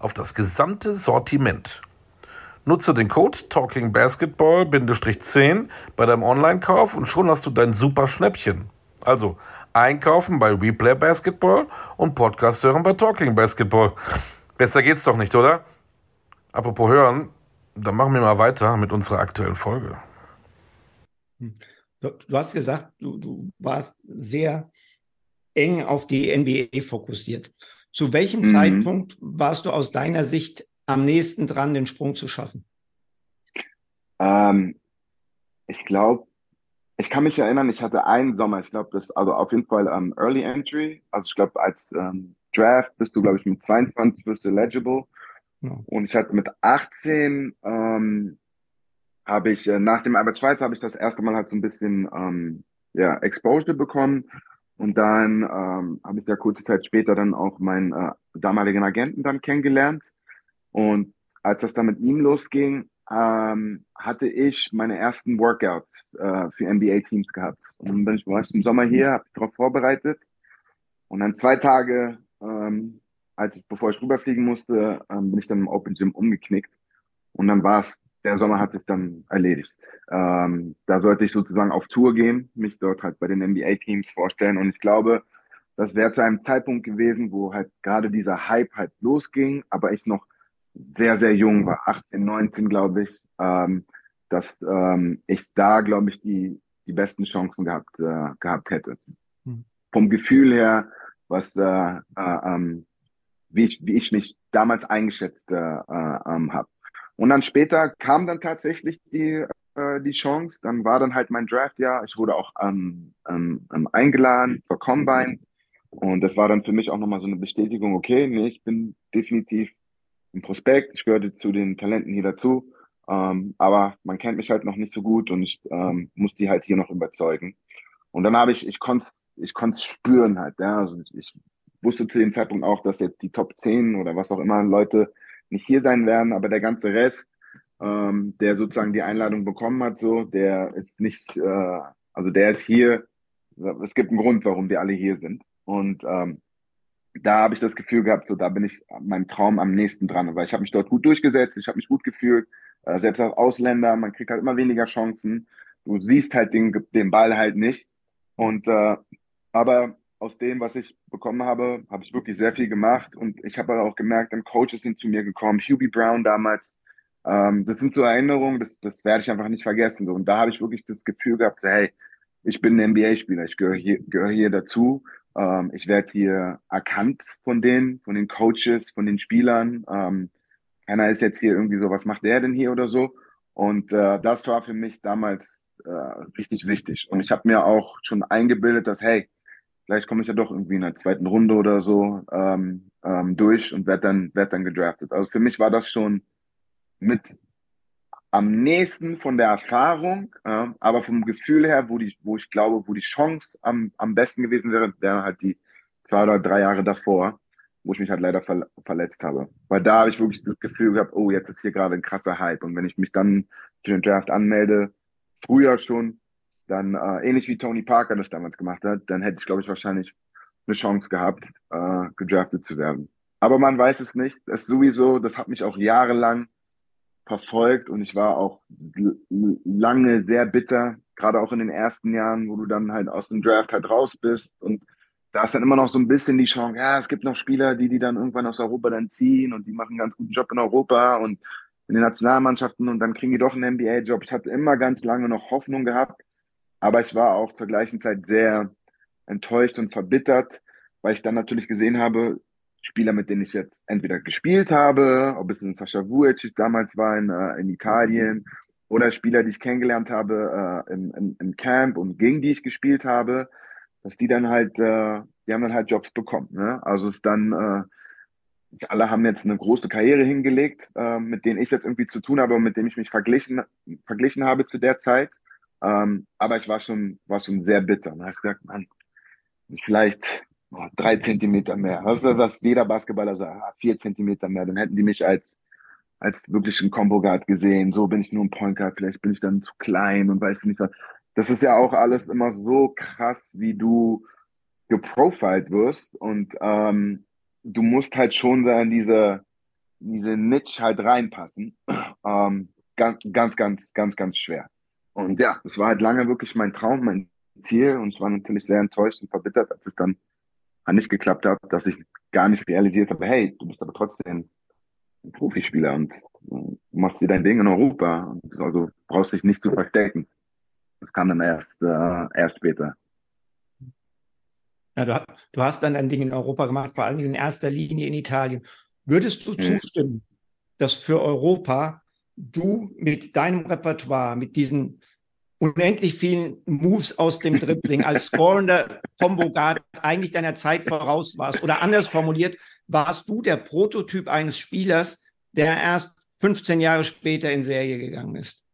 auf das gesamte Sortiment. Nutze den Code TalkingBasketball-10 bei deinem Online-Kauf und schon hast du dein super Schnäppchen. Also einkaufen bei Replay Basketball und Podcast hören bei Talking Basketball. Besser geht's doch nicht, oder? Apropos hören, dann machen wir mal weiter mit unserer aktuellen Folge. Du, du hast gesagt, du, du warst sehr eng auf die NBA fokussiert. Zu welchem mhm. Zeitpunkt warst du aus deiner Sicht am nächsten dran, den Sprung zu schaffen? Ähm, ich glaube, ich kann mich erinnern, ich hatte einen Sommer, ich glaube, das, also auf jeden Fall um, Early Entry. Also ich glaube, als ähm, Draft bist du, glaube ich, mit 22 wirst du eligible. Ja. Und ich hatte mit 18 ähm, habe ich, äh, nach dem Albert Schweitzer habe ich das erste Mal halt so ein bisschen ähm, ja, Exposure bekommen. Und dann ähm, habe ich ja kurze Zeit später dann auch meinen äh, damaligen Agenten dann kennengelernt. Und als das dann mit ihm losging, ähm, hatte ich meine ersten Workouts äh, für NBA-Teams gehabt. Und dann bin ich, war im Sommer hier, habe mich darauf vorbereitet. Und dann zwei Tage, ähm, als ich, bevor ich rüberfliegen musste, ähm, bin ich dann im Open Gym umgeknickt. Und dann war es der Sommer hat sich dann erledigt. Ähm, da sollte ich sozusagen auf Tour gehen, mich dort halt bei den NBA-Teams vorstellen. Und ich glaube, das wäre zu einem Zeitpunkt gewesen, wo halt gerade dieser Hype halt losging, aber ich noch sehr, sehr jung war, 18, 19, glaube ich, ähm, dass ähm, ich da, glaube ich, die, die besten Chancen gehabt, äh, gehabt hätte. Mhm. Vom Gefühl her, was, äh, äh, ähm, wie, ich, wie ich mich damals eingeschätzt äh, äh, ähm, habe. Und dann später kam dann tatsächlich die, äh, die Chance. Dann war dann halt mein Draftjahr. Ich wurde auch ähm, ähm, ähm, eingeladen zur Combine. Und das war dann für mich auch nochmal so eine Bestätigung, okay, nee, ich bin definitiv ein Prospekt, ich gehörte zu den Talenten hier dazu. Ähm, aber man kennt mich halt noch nicht so gut und ich ähm, muss die halt hier noch überzeugen. Und dann habe ich, ich konnte ich konnte spüren halt, ja. Also ich wusste zu dem Zeitpunkt auch, dass jetzt die Top 10 oder was auch immer Leute nicht hier sein werden, aber der ganze Rest, ähm, der sozusagen die Einladung bekommen hat, so, der ist nicht, äh, also der ist hier. Es gibt einen Grund, warum wir alle hier sind. Und ähm, da habe ich das Gefühl gehabt, so da bin ich meinem Traum am nächsten dran, weil ich habe mich dort gut durchgesetzt, ich habe mich gut gefühlt, äh, selbst als Ausländer, man kriegt halt immer weniger Chancen, du siehst halt den, den Ball halt nicht. Und äh, aber aus dem, was ich bekommen habe, habe ich wirklich sehr viel gemacht und ich habe auch gemerkt, dann Coaches sind zu mir gekommen, Hubie Brown damals. Ähm, das sind so Erinnerungen, das, das werde ich einfach nicht vergessen. So. Und da habe ich wirklich das Gefühl gehabt, so, hey, ich bin ein NBA-Spieler, ich gehöre hier, gehöre hier dazu. Ähm, ich werde hier erkannt von denen, von den Coaches, von den Spielern. Ähm, keiner ist jetzt hier irgendwie so, was macht der denn hier oder so. Und äh, das war für mich damals äh, richtig wichtig. Und ich habe mir auch schon eingebildet, dass, hey, vielleicht komme ich ja doch irgendwie in der zweiten Runde oder so ähm, ähm, durch und werde dann, werd dann gedraftet. Also für mich war das schon mit am nächsten von der Erfahrung, äh, aber vom Gefühl her, wo, die, wo ich glaube, wo die Chance am, am besten gewesen wäre, wäre halt die zwei oder drei Jahre davor, wo ich mich halt leider ver verletzt habe. Weil da habe ich wirklich das Gefühl gehabt, oh, jetzt ist hier gerade ein krasser Hype. Und wenn ich mich dann für den Draft anmelde, früher schon, dann äh, ähnlich wie Tony Parker das damals gemacht hat, dann hätte ich, glaube ich, wahrscheinlich eine Chance gehabt, äh, gedraftet zu werden. Aber man weiß es nicht. Das sowieso, das hat mich auch jahrelang verfolgt und ich war auch lange sehr bitter, gerade auch in den ersten Jahren, wo du dann halt aus dem Draft halt raus bist und da ist dann immer noch so ein bisschen die Chance, ja, es gibt noch Spieler, die die dann irgendwann aus Europa dann ziehen und die machen einen ganz guten Job in Europa und in den Nationalmannschaften und dann kriegen die doch einen NBA-Job. Ich hatte immer ganz lange noch Hoffnung gehabt, aber ich war auch zur gleichen Zeit sehr enttäuscht und verbittert, weil ich dann natürlich gesehen habe, Spieler, mit denen ich jetzt entweder gespielt habe, ob es ein Sascha Vucic damals war in, äh, in Italien, oder Spieler, die ich kennengelernt habe äh, im, im, im Camp und gegen die ich gespielt habe, dass die dann halt, äh, die haben dann halt Jobs bekommen. Ne? Also es dann, äh, alle haben jetzt eine große Karriere hingelegt, äh, mit denen ich jetzt irgendwie zu tun habe und mit denen ich mich verglichen, verglichen habe zu der Zeit. Ähm, aber ich war schon, war schon sehr bitter. Und habe ich gesagt, Mann, vielleicht oh, drei Zentimeter mehr. Ist, was jeder Basketballer sagt, ah, vier Zentimeter mehr. Dann hätten die mich als als wirklich ein Combo Guard gesehen. So bin ich nur ein Point Guard, vielleicht bin ich dann zu klein und weiß nicht was. Das ist ja auch alles immer so krass, wie du geprofiled wirst und ähm, du musst halt schon da in diese, diese Niche halt reinpassen. Ähm, ganz, ganz, ganz, ganz, ganz schwer. Und ja, es war halt lange wirklich mein Traum, mein Ziel und ich war natürlich sehr enttäuscht und verbittert, als es dann nicht geklappt hat, dass ich gar nicht realisiert habe, hey, du bist aber trotzdem Profispieler und du machst dir dein Ding in Europa. Also brauchst dich nicht zu verstecken. Das kam dann erst, äh, erst später. Ja, du, du, hast dann dein Ding in Europa gemacht, vor allem in erster Linie in Italien. Würdest du hm. zustimmen, dass für Europa du mit deinem Repertoire, mit diesen unendlich vielen Moves aus dem Dribbling als <laughs> scorender Combo Guard eigentlich deiner Zeit voraus warst? Oder anders formuliert, warst du der Prototyp eines Spielers, der erst 15 Jahre später in Serie gegangen ist?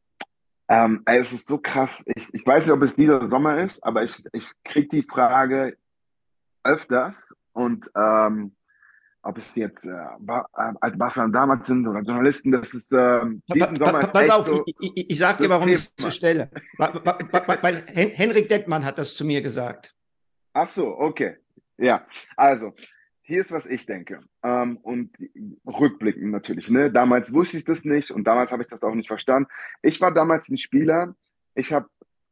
Ähm, es ist so krass. Ich, ich weiß nicht, ob es dieser Sommer ist, aber ich, ich kriege die Frage öfters und ähm, ob es jetzt äh, äh als Barcelona damals sind oder Journalisten, das ist ähm, diesen Sommer pa, pa, Pass auf, so ich, ich, ich sage dir, warum ich es zur Stelle. Weil Henrik Dettmann hat das zu mir gesagt. Ach so, okay. Ja, also hier ist, was ich denke. Ähm, und rückblickend natürlich. Ne? Damals wusste ich das nicht und damals habe ich das auch nicht verstanden. Ich war damals ein Spieler. Ich habe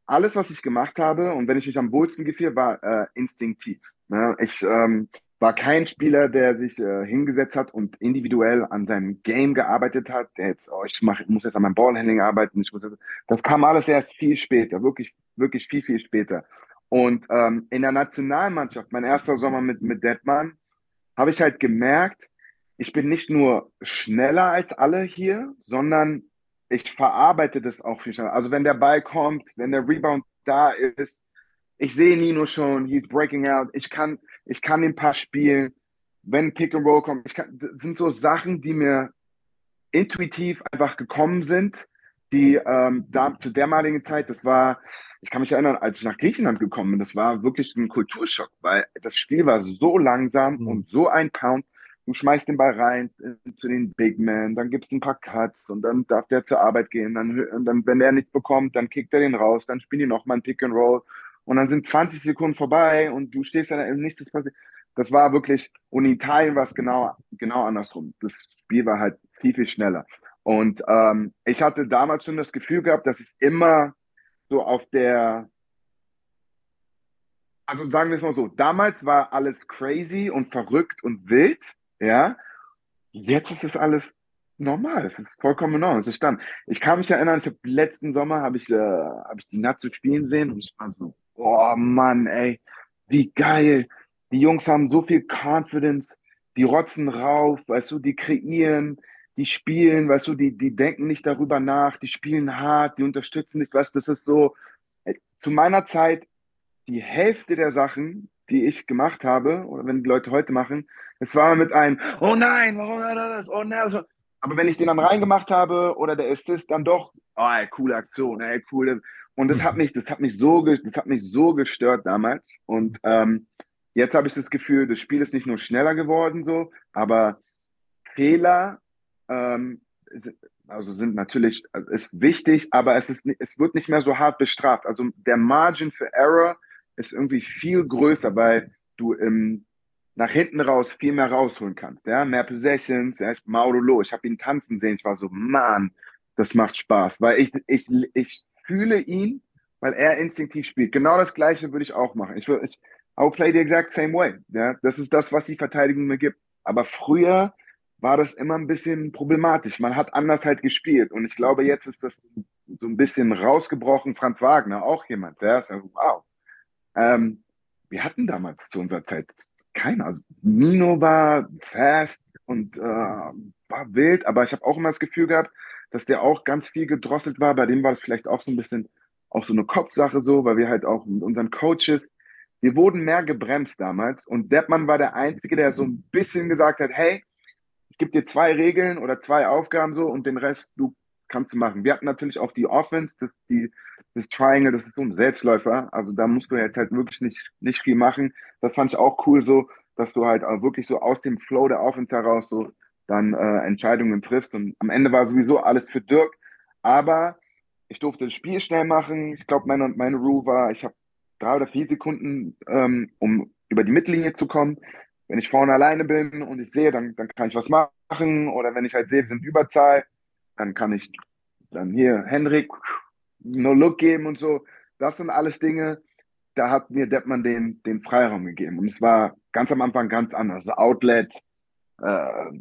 alles, was ich gemacht habe und wenn ich mich am wohlsten gefühlt, war äh, instinktiv. Ne? Ich ähm, war kein Spieler, der sich äh, hingesetzt hat und individuell an seinem Game gearbeitet hat. Der jetzt, oh, ich mach, muss jetzt an meinem Ballhandling arbeiten. Ich muss jetzt, das kam alles erst viel später, wirklich, wirklich viel, viel später. Und ähm, in der Nationalmannschaft, mein erster Sommer mit, mit Detman, habe ich halt gemerkt, ich bin nicht nur schneller als alle hier, sondern ich verarbeite das auch viel schneller. Also wenn der Ball kommt, wenn der Rebound da ist, ich sehe Nino schon, he's breaking out, ich kann, ich kann den Pass spielen, wenn Pick and Roll kommt, ich kann, das sind so Sachen, die mir intuitiv einfach gekommen sind, die ähm, da zu dermaligen Zeit, das war, ich kann mich erinnern, als ich nach Griechenland gekommen bin, das war wirklich ein Kulturschock, weil das Spiel war so langsam mhm. und so ein Pound. Du schmeißt den Ball rein äh, zu den Big Men, dann gibst du ein paar Cuts und dann darf der zur Arbeit gehen. Dann, dann, wenn der nichts bekommt, dann kickt er den raus, dann spielen die nochmal ein Pick and Roll und dann sind 20 Sekunden vorbei und du stehst da, nichts passiert. Das war wirklich, und in Italien war es genau, genau andersrum. Das Spiel war halt viel, viel schneller. Und ähm, ich hatte damals schon das Gefühl gehabt, dass ich immer so auf der, also sagen wir es mal so, damals war alles crazy und verrückt und wild, ja. Jetzt ist es alles normal, es ist vollkommen normal, es ist stand. Ich kann mich erinnern, ich habe letzten Sommer habe ich, äh, hab ich die Nazio spielen sehen und ich war so, oh Mann, ey, wie geil. Die Jungs haben so viel Confidence, die rotzen rauf, weißt du, die kreieren, die spielen, weißt du, die, die denken nicht darüber nach, die spielen hart, die unterstützen nicht, weißt du, das ist so, zu meiner Zeit, die Hälfte der Sachen, die ich gemacht habe, oder wenn die Leute heute machen, es war mit einem, oh nein, warum das, oh nein, also, aber wenn ich den dann reingemacht habe, oder der Assist, dann doch, oh, ey, coole Aktion, ey, coole, und das hat mhm. mich, das hat mich so, das hat mich so gestört damals, und ähm, jetzt habe ich das Gefühl, das Spiel ist nicht nur schneller geworden, so, aber Fehler ähm, also sind natürlich, also ist wichtig, aber es, ist, es wird nicht mehr so hart bestraft. Also der Margin für Error ist irgendwie viel größer, weil du im, nach hinten raus viel mehr rausholen kannst. Ja? Mehr Possessions, ja? Maudolo, ich habe ihn tanzen sehen, ich war so, Mann, das macht Spaß, weil ich, ich, ich fühle ihn, weil er instinktiv spielt. Genau das Gleiche würde ich auch machen. Ich, ich I will play the exact same way. Ja? Das ist das, was die Verteidigung mir gibt. Aber früher war das immer ein bisschen problematisch. Man hat anders halt gespielt. Und ich glaube, jetzt ist das so ein bisschen rausgebrochen. Franz Wagner, auch jemand, der ist wow. Ähm, wir hatten damals zu unserer Zeit keiner. Also Nino war fast und äh, war wild, aber ich habe auch immer das Gefühl gehabt, dass der auch ganz viel gedrosselt war. Bei dem war es vielleicht auch so ein bisschen auch so eine Kopfsache so, weil wir halt auch mit unseren Coaches, wir wurden mehr gebremst damals und Deppmann war der Einzige, der so ein bisschen gesagt hat, hey, ich gebe dir zwei Regeln oder zwei Aufgaben so und den Rest du kannst du machen. Wir hatten natürlich auch die Offense, das, die, das Triangle, das ist so ein Selbstläufer. Also da musst du jetzt halt wirklich nicht, nicht viel machen. Das fand ich auch cool so, dass du halt auch wirklich so aus dem Flow der Offense heraus so dann äh, Entscheidungen triffst. Und am Ende war sowieso alles für Dirk. Aber ich durfte das Spiel schnell machen. Ich glaube, meine, meine Rule war, ich habe drei oder vier Sekunden, ähm, um über die Mittellinie zu kommen. Wenn ich vorne alleine bin und ich sehe, dann, dann kann ich was machen. Oder wenn ich halt sehe, wir sind Überzahl, dann kann ich dann hier Henrik No Look geben und so. Das sind alles Dinge, da hat mir Deppmann den, den Freiraum gegeben. Und es war ganz am Anfang ganz anders. Outlet, äh,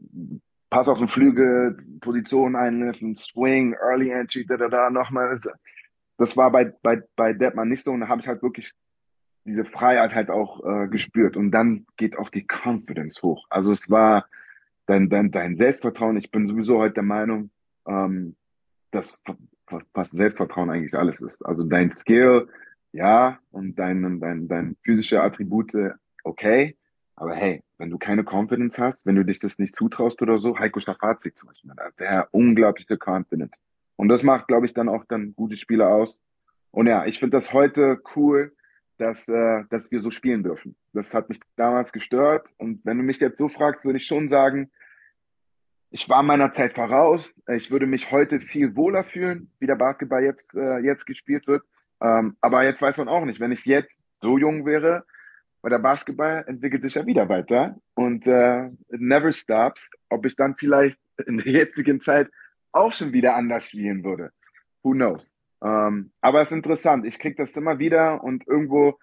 Pass auf den Flügel, Position einlösen, Swing, Early Entry, da, da, da, nochmal. Das war bei, bei, bei Deppmann nicht so. Und da habe ich halt wirklich diese Freiheit halt auch äh, gespürt. Und dann geht auch die Confidence hoch. Also es war dein, dein, dein Selbstvertrauen. Ich bin sowieso heute der Meinung, ähm, dass was Selbstvertrauen eigentlich alles ist. Also dein Skill, ja, und dein, dein, dein physische Attribute, okay. Aber hey, wenn du keine Confidence hast, wenn du dich das nicht zutraust oder so, Heiko Schafazik zum Beispiel, der unglaubliche Confidence. Und das macht, glaube ich, dann auch dann gute Spieler aus. Und ja, ich finde das heute cool, dass, äh, dass wir so spielen dürfen. Das hat mich damals gestört. Und wenn du mich jetzt so fragst, würde ich schon sagen, ich war meiner Zeit voraus. Ich würde mich heute viel wohler fühlen, wie der Basketball jetzt, äh, jetzt gespielt wird. Ähm, aber jetzt weiß man auch nicht, wenn ich jetzt so jung wäre, weil der Basketball entwickelt sich ja wieder weiter und äh, it never stops, ob ich dann vielleicht <laughs> in der jetzigen Zeit auch schon wieder anders spielen würde. Who knows? Ähm, aber es ist interessant. Ich kriege das immer wieder und irgendwo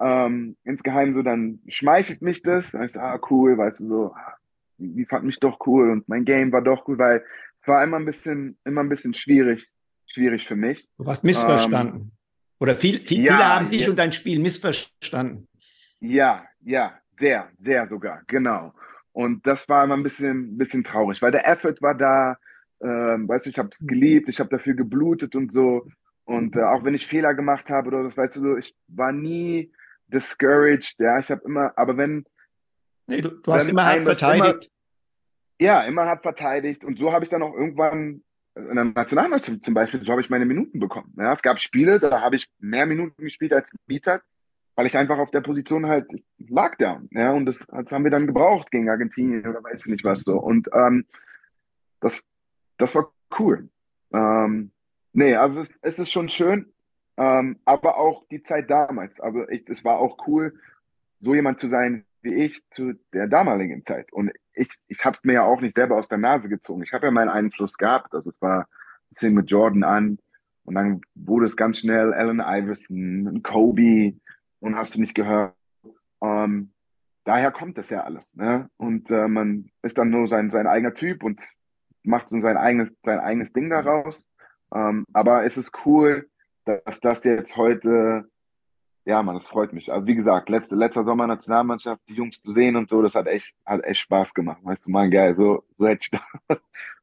ähm, insgeheim so, dann schmeichelt mich das. Dann ist ah, cool, weißt du, so, ah, die fand mich doch cool und mein Game war doch cool, weil es war immer ein bisschen, immer ein bisschen schwierig, schwierig für mich. Du hast missverstanden. Ähm, Oder viel, viel, ja, viele haben dich ja. und dein Spiel missverstanden. Ja, ja, sehr, sehr sogar, genau. Und das war immer ein bisschen, bisschen traurig, weil der Effort war da, ähm, weißt du, ich habe es geliebt, ich habe dafür geblutet und so. Und äh, auch wenn ich Fehler gemacht habe oder das, weißt du, so, ich war nie discouraged, ja, ich habe immer, aber wenn, Nee, du, du hast immer hart verteidigt. Immer, ja, immer hart verteidigt. Und so habe ich dann auch irgendwann in der Nationalmannschaft zum Beispiel, so habe ich meine Minuten bekommen. Ja, es gab Spiele, da habe ich mehr Minuten gespielt als Bieter, weil ich einfach auf der Position halt lag da. Ja, und das, das haben wir dann gebraucht gegen Argentinien oder weiß ich nicht was so. Und ähm, das, das war cool. Ähm, nee, also es, es ist schon schön, ähm, aber auch die Zeit damals. Also ich, es war auch cool, so jemand zu sein wie ich zu der damaligen Zeit. Und ich, ich habe es mir ja auch nicht selber aus der Nase gezogen. Ich habe ja meinen Einfluss gehabt. Also es war, es fing mit Jordan an und dann wurde es ganz schnell Allen Iverson, Kobe und hast du nicht gehört. Ähm, daher kommt das ja alles. Ne? Und äh, man ist dann nur sein, sein eigener Typ und macht so sein eigenes, sein eigenes Ding daraus. Ähm, aber es ist cool, dass das jetzt heute ja, man, das freut mich. Also wie gesagt, letzte, letzter Sommer Nationalmannschaft, die Jungs zu sehen und so, das hat echt, hat echt Spaß gemacht. Weißt du, man, geil, so, so hätte ich, <laughs>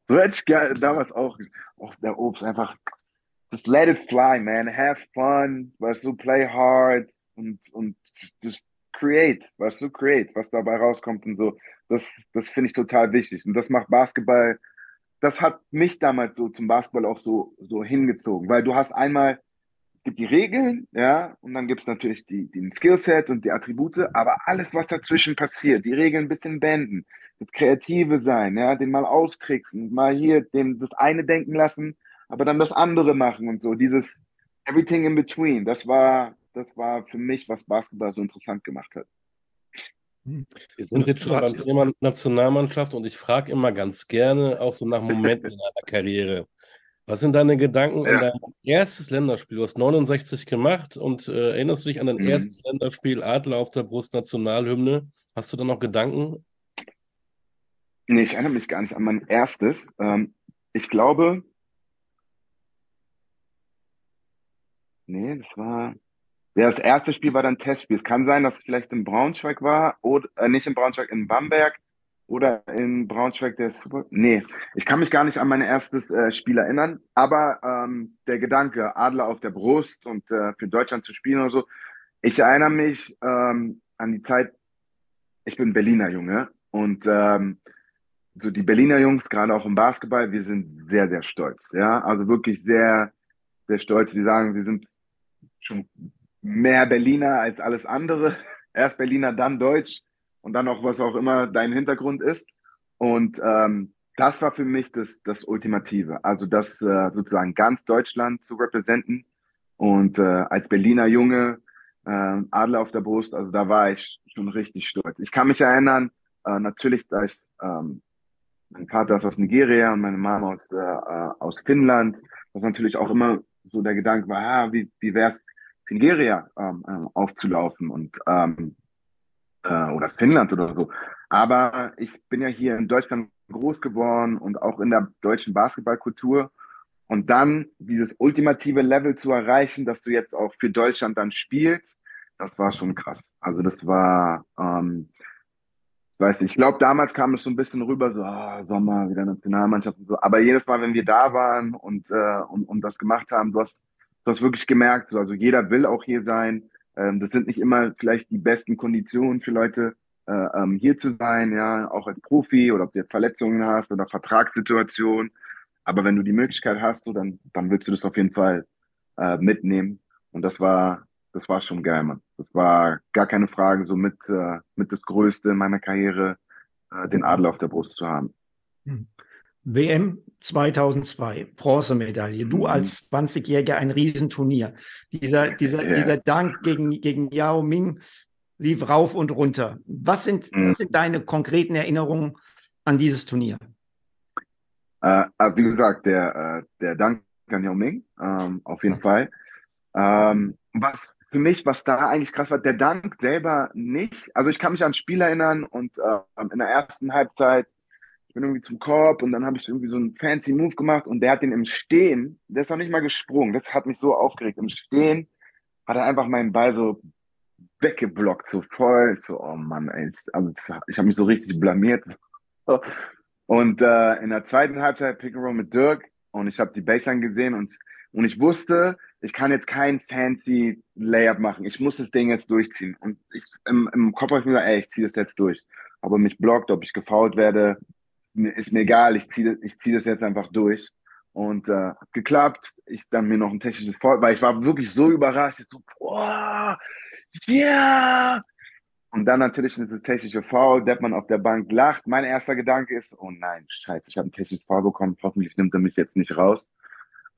so hätte ich damals auch, auch der Obst einfach, just let it fly, man, have fun, weißt du, play hard und, und just create, weißt du, create, was dabei rauskommt und so. Das, das finde ich total wichtig. Und das macht Basketball, das hat mich damals so zum Basketball auch so, so hingezogen, weil du hast einmal gibt die Regeln, ja, und dann gibt es natürlich die, den Skillset und die Attribute, aber alles, was dazwischen passiert, die Regeln ein bisschen benden, das Kreative sein, ja, den mal austricksen, mal hier den, das eine denken lassen, aber dann das andere machen und so, dieses Everything in between, das war, das war für mich, was Basketball so interessant gemacht hat. Wir sind jetzt schon beim Thema Nationalmannschaft und ich frage immer ganz gerne, auch so nach Momenten in einer Karriere. Was sind deine Gedanken ja. an dein erstes Länderspiel? Du hast 69 gemacht und äh, erinnerst du dich an dein mhm. erstes Länderspiel Adler auf der Brust Nationalhymne? Hast du da noch Gedanken? Nee, ich erinnere mich gar nicht an mein erstes. Ähm, ich glaube, nee, das war, das erste Spiel war dann Testspiel. Es kann sein, dass es vielleicht in Braunschweig war oder äh, nicht in Braunschweig, in Bamberg oder in Braunschweig der Super. Nee, ich kann mich gar nicht an mein erstes äh, Spiel erinnern, aber ähm, der Gedanke, Adler auf der Brust und äh, für Deutschland zu spielen oder so, ich erinnere mich ähm, an die Zeit, ich bin Berliner Junge und ähm, so die Berliner Jungs, gerade auch im Basketball, wir sind sehr, sehr stolz. Ja, also wirklich sehr, sehr stolz. Die sagen, wir sind schon mehr Berliner als alles andere. <laughs> Erst Berliner, dann Deutsch und dann auch was auch immer dein Hintergrund ist. Und ähm, das war für mich das, das Ultimative. Also das äh, sozusagen ganz Deutschland zu repräsentieren und äh, als Berliner Junge äh, Adler auf der Brust, also da war ich schon richtig stolz. Ich kann mich erinnern, äh, natürlich, da ich, ähm, mein Vater ist aus Nigeria und meine Mama aus, äh, äh aus Finnland, was natürlich auch immer so der Gedanke war, ah, wie, wie wäre es, Nigeria ähm, äh, aufzulaufen und ähm, äh, oder Finnland oder so. Aber ich bin ja hier in Deutschland groß geworden und auch in der deutschen Basketballkultur. Und dann dieses ultimative Level zu erreichen, dass du jetzt auch für Deutschland dann spielst, das war schon krass. Also das war, ähm, weiß nicht, ich glaube, damals kam es so ein bisschen rüber, so ah, Sommer, wieder Nationalmannschaft und so. Aber jedes Mal, wenn wir da waren und, äh, und, und das gemacht haben, du hast, du hast wirklich gemerkt, so, also jeder will auch hier sein. Ähm, das sind nicht immer vielleicht die besten Konditionen für Leute, äh, ähm, hier zu sein, ja, auch als Profi oder ob du jetzt Verletzungen hast oder Vertragssituation. Aber wenn du die Möglichkeit hast, so, dann, dann willst du das auf jeden Fall äh, mitnehmen. Und das war, das war schon geil, Mann. Das war gar keine Frage, so mit, äh, mit das Größte in meiner Karriere, äh, den Adler auf der Brust zu haben. Hm. WM 2002, Bronzemedaille. Du mhm. als 20-Jähriger ein Riesenturnier. Dieser, dieser, ja. dieser Dank gegen, gegen Yao Ming lief rauf und runter. Was sind, mhm. was sind deine konkreten Erinnerungen an dieses Turnier? Äh, wie gesagt, der, äh, der Dank an Yao Ming, ähm, auf jeden Fall. Ähm, was für mich, was da eigentlich krass war, der Dank selber nicht. Also ich kann mich an ein Spiel erinnern und äh, in der ersten Halbzeit bin irgendwie zum Korb und dann habe ich irgendwie so einen fancy Move gemacht und der hat den im Stehen, der ist noch nicht mal gesprungen, das hat mich so aufgeregt. Im Stehen hat er einfach meinen Ball so weggeblockt, so voll, so, oh Mann, ey, also ich habe mich so richtig blamiert. <laughs> Und äh, in der zweiten Halbzeit Pick and Roll mit Dirk und ich habe die Baseline gesehen und, und ich wusste, ich kann jetzt kein fancy Layup machen. Ich muss das Ding jetzt durchziehen. Und ich, im, im Kopf habe ich mir gesagt, ey, ich ziehe das jetzt durch. Ob er mich blockt, ob ich gefault werde, ist mir egal, ich ziehe ich zieh das jetzt einfach durch. Und äh, hat geklappt. Ich dann mir noch ein technisches Foul, weil ich war wirklich so überrascht. Ich so, boah, yeah! Und dann natürlich dieses technische Foul, Deppmann auf der Bank lacht. Mein erster Gedanke ist, oh nein, scheiße, ich habe ein technisches Foul bekommen, hoffentlich nimmt er mich jetzt nicht raus.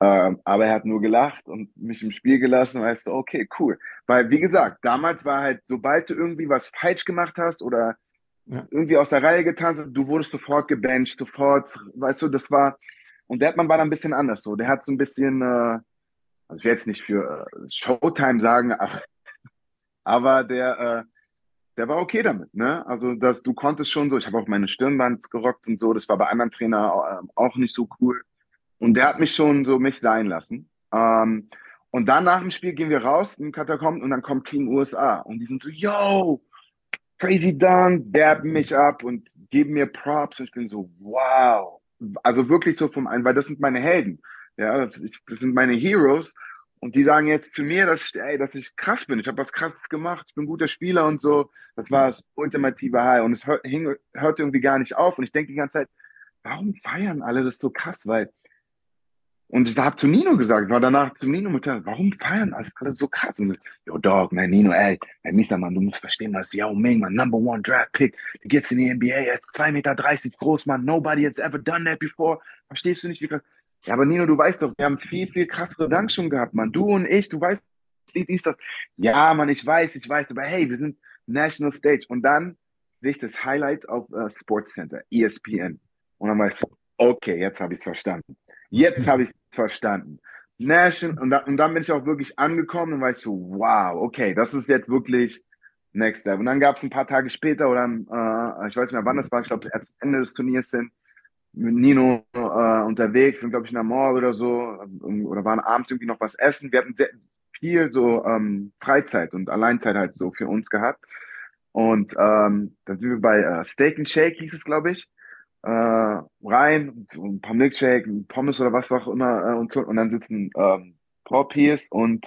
Ähm, aber er hat nur gelacht und mich im Spiel gelassen und weißt du, okay, cool. Weil, wie gesagt, damals war halt, sobald du irgendwie was falsch gemacht hast oder ja. irgendwie aus der Reihe getanzt, du wurdest sofort gebencht, sofort, weißt du, das war, und der Erdmann war da ein bisschen anders so. Der hat so ein bisschen, äh, also ich will jetzt nicht für äh, Showtime sagen, aber, aber der, äh, der war okay damit, ne? Also dass du konntest schon so, ich habe auch meine Stirnband gerockt und so, das war bei anderen Trainer äh, auch nicht so cool. Und der hat mich schon so mich sein lassen. Ähm, und dann nach dem Spiel gehen wir raus im Katakomben und dann kommt Team USA und die sind so, yo, crazy done, derben mich ab und geben mir Props und ich bin so, wow. Also wirklich so vom einen, weil das sind meine Helden. Ja, das, sind meine Heroes. Und die sagen jetzt zu mir, dass ich, ey, dass ich krass bin. Ich habe was krasses gemacht, ich bin ein guter Spieler und so. Das war das ultimative High. Und es hört, hing, hört irgendwie gar nicht auf. Und ich denke die ganze Zeit, warum feiern alle das so krass? Weil und ich habe zu Nino gesagt, war danach zu Nino mit der, warum feiern alles gerade so krass? Und yo, Dog, man, Nino, ey, ey, Mister, man, du musst verstehen, was Yao Ming, man, Number One Draft Pick, der geht's in die NBA, er ist 2,30 Meter groß, man, nobody has ever done that before. Verstehst du nicht, wie krass? Ja, aber Nino, du weißt doch, wir haben viel, viel krassere Dank schon gehabt, man. Du und ich, du weißt, dies, das. Ja, man, ich weiß, ich weiß, aber hey, wir sind National Stage. Und dann sehe ich das Highlight auf uh, Sports Center, ESPN. Und dann weißt du, okay, jetzt habe ich es verstanden. Jetzt habe ich verstanden. National, und, da, und dann bin ich auch wirklich angekommen und war ich so, wow, okay, das ist jetzt wirklich Next Step. Und dann gab es ein paar Tage später oder äh, ich weiß nicht mehr wann das war, ich glaube, erst Ende des Turniers sind mit Nino äh, unterwegs und glaube ich in der Mall oder so oder waren abends irgendwie noch was essen. Wir hatten sehr, viel so ähm, Freizeit und Alleinzeit halt so für uns gehabt. Und ähm, dann sind wir bei äh, Steak and Shake, hieß es, glaube ich, äh, rein, ein paar Milkshake, ein Pommes oder was auch immer äh, und so. Und dann sitzen ähm, Paul Pierce und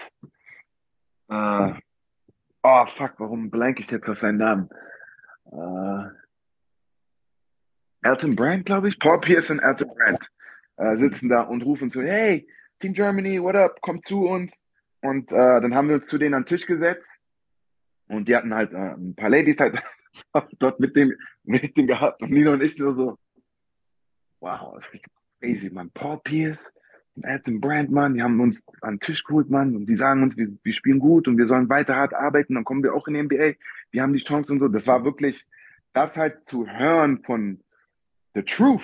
äh, oh fuck, warum blank ich jetzt auf seinen Namen? Äh, Elton Brand, glaube ich. Paul Pierce und Elton Brand äh, sitzen da und rufen so, hey, Team Germany, what up, kommt zu uns. Und äh, dann haben wir uns zu denen an den Tisch gesetzt und die hatten halt äh, ein paar Ladies halt <laughs> dort mit dem Meeting gehabt und Nino und ich nur so, wow, das ist crazy, man. Paul Pierce, Adam Brand, Mann, die haben uns an den Tisch geholt, Mann, und die sagen uns, wir, wir spielen gut und wir sollen weiter hart arbeiten, dann kommen wir auch in die NBA, wir haben die Chance und so. Das war wirklich, das halt zu hören von the truth.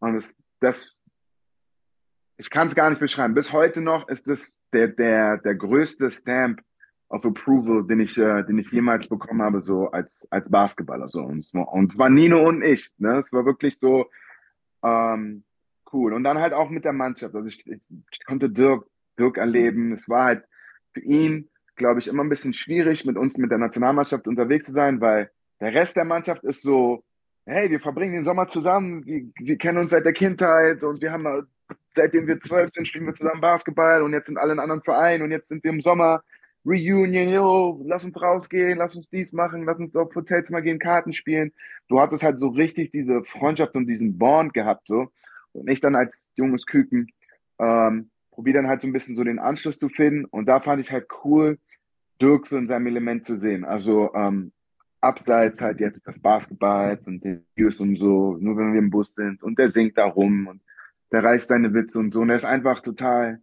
Und das, das ich kann es gar nicht beschreiben. Bis heute noch ist das der, der, der größte Stamp of Approval, den ich, äh, den ich jemals bekommen habe, so als, als Basketballer. So. Und, und es war Nino und ich. Ne? Es war wirklich so ähm, cool. Und dann halt auch mit der Mannschaft. Also ich, ich, ich konnte Dirk, Dirk erleben. Es war halt für ihn, glaube ich, immer ein bisschen schwierig, mit uns, mit der Nationalmannschaft unterwegs zu sein, weil der Rest der Mannschaft ist so, hey, wir verbringen den Sommer zusammen, wir, wir kennen uns seit der Kindheit und wir haben, seitdem wir zwölf sind, spielen wir zusammen Basketball und jetzt sind alle in anderen Vereinen und jetzt sind wir im Sommer Reunion, yo, lass uns rausgehen, lass uns dies machen, lass uns auf Hotels mal gehen, Karten spielen. Du hattest halt so richtig diese Freundschaft und diesen Bond gehabt, so. Und ich dann als junges Küken, ähm, probiere dann halt so ein bisschen so den Anschluss zu finden. Und da fand ich halt cool, Dirk so in seinem Element zu sehen. Also, ähm, abseits halt jetzt des Basketballs und den Videos und so, nur wenn wir im Bus sind und der singt da rum und der reißt seine Witze und so. Und er ist einfach total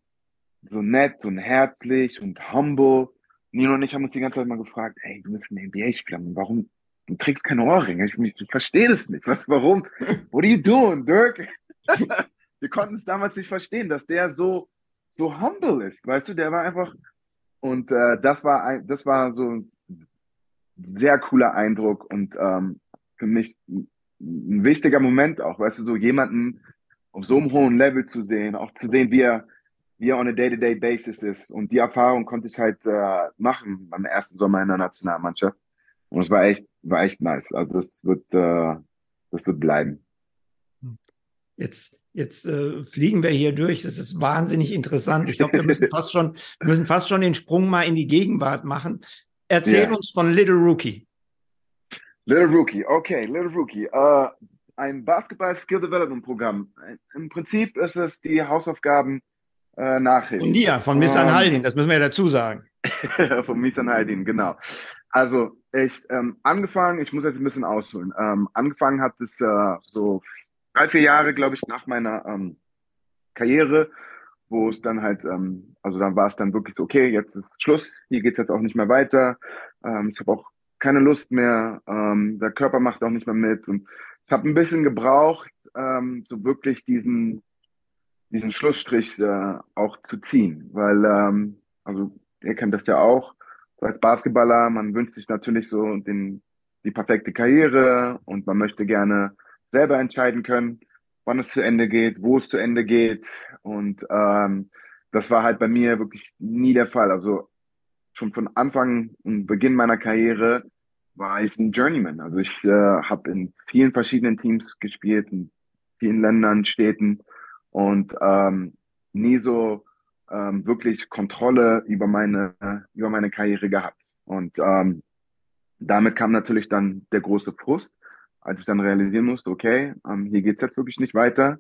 so nett und herzlich und humble. Nino und ich haben uns die ganze Zeit mal gefragt, hey, du bist ein NBA-Spieler, warum du trägst keine Ohrringe? Ich, ich, ich verstehe das nicht. Was, warum? <laughs> What are you doing, Dirk? <laughs> Wir konnten es damals nicht verstehen, dass der so, so humble ist. Weißt du, der war einfach, und äh, das war ein, das war so ein sehr cooler Eindruck und ähm, für mich ein wichtiger Moment auch, weißt du, so jemanden auf so einem hohen Level zu sehen, auch zu sehen, wie er wie er on a day-to-day -day basis ist. Und die Erfahrung konnte ich halt äh, machen beim ersten Sommer in der Nationalmannschaft. Und es war echt, war echt nice. Also das wird, äh, das wird bleiben. Jetzt, jetzt äh, fliegen wir hier durch. Das ist wahnsinnig interessant. Ich glaube, wir müssen <laughs> fast schon, müssen fast schon den Sprung mal in die Gegenwart machen. Erzähl yeah. uns von Little Rookie. Little Rookie, okay, Little Rookie. Uh, ein Basketball Skill Development Programm. Im Prinzip ist es die Hausaufgaben äh, Nachricht. Von dir, von Miss ähm, Haldin, das müssen wir ja dazu sagen. <laughs> von Miss Haldin, genau. Also ich ähm, angefangen, ich muss jetzt ein bisschen ausholen. Ähm, angefangen hat es äh, so drei, vier Jahre, glaube ich, nach meiner ähm, Karriere, wo es dann halt, ähm, also dann war es dann wirklich so, okay, jetzt ist Schluss, hier geht es jetzt auch nicht mehr weiter. Ähm, ich habe auch keine Lust mehr, ähm, der Körper macht auch nicht mehr mit. Und ich habe ein bisschen gebraucht, ähm, so wirklich diesen diesen Schlussstrich äh, auch zu ziehen, weil, ähm, also ihr kennt das ja auch, als Basketballer, man wünscht sich natürlich so den, die perfekte Karriere und man möchte gerne selber entscheiden können, wann es zu Ende geht, wo es zu Ende geht und ähm, das war halt bei mir wirklich nie der Fall. Also schon von Anfang und Beginn meiner Karriere war ich ein Journeyman. Also ich äh, habe in vielen verschiedenen Teams gespielt, in vielen Ländern, Städten und ähm, nie so ähm, wirklich Kontrolle über meine, über meine Karriere gehabt. Und ähm, damit kam natürlich dann der große Frust, als ich dann realisieren musste, okay, ähm, hier geht's jetzt wirklich nicht weiter,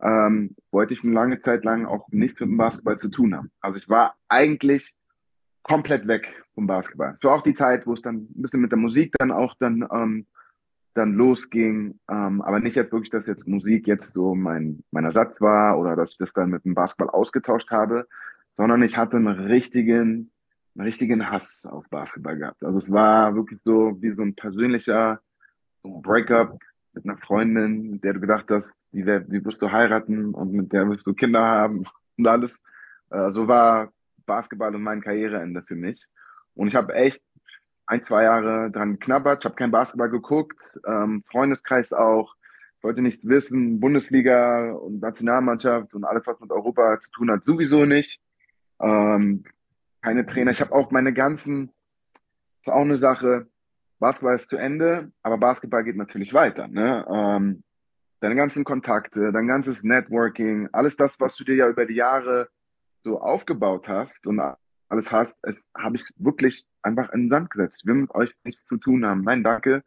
ähm, wollte ich eine lange Zeit lang auch nichts mit dem Basketball zu tun haben. Also ich war eigentlich komplett weg vom Basketball. Es war auch die Zeit, wo es dann ein bisschen mit der Musik dann auch dann ähm, dann losging. Ähm, aber nicht jetzt wirklich, dass jetzt Musik jetzt so mein, mein Ersatz war oder dass ich das dann mit dem Basketball ausgetauscht habe, sondern ich hatte einen richtigen, einen richtigen Hass auf Basketball gehabt. Also es war wirklich so wie so ein persönlicher Breakup mit einer Freundin, mit der du gedacht hast, die, die wirst du heiraten und mit der wirst du Kinder haben <laughs> und alles. Äh, so war Basketball und mein Karriereende für mich. Und ich habe echt ein, zwei Jahre dran geknabbert. Ich habe kein Basketball geguckt, ähm, Freundeskreis auch. Wollte nichts wissen, Bundesliga und Nationalmannschaft und alles, was mit Europa zu tun hat, sowieso nicht. Ähm, keine Trainer. Ich habe auch meine ganzen, ist auch eine Sache, Basketball ist zu Ende, aber Basketball geht natürlich weiter. Ne? Ähm, deine ganzen Kontakte, dein ganzes Networking, alles das, was du dir ja über die Jahre so aufgebaut hast und alles hast, es habe ich wirklich einfach in den Sand gesetzt. Will mit euch nichts zu tun haben. Nein, danke.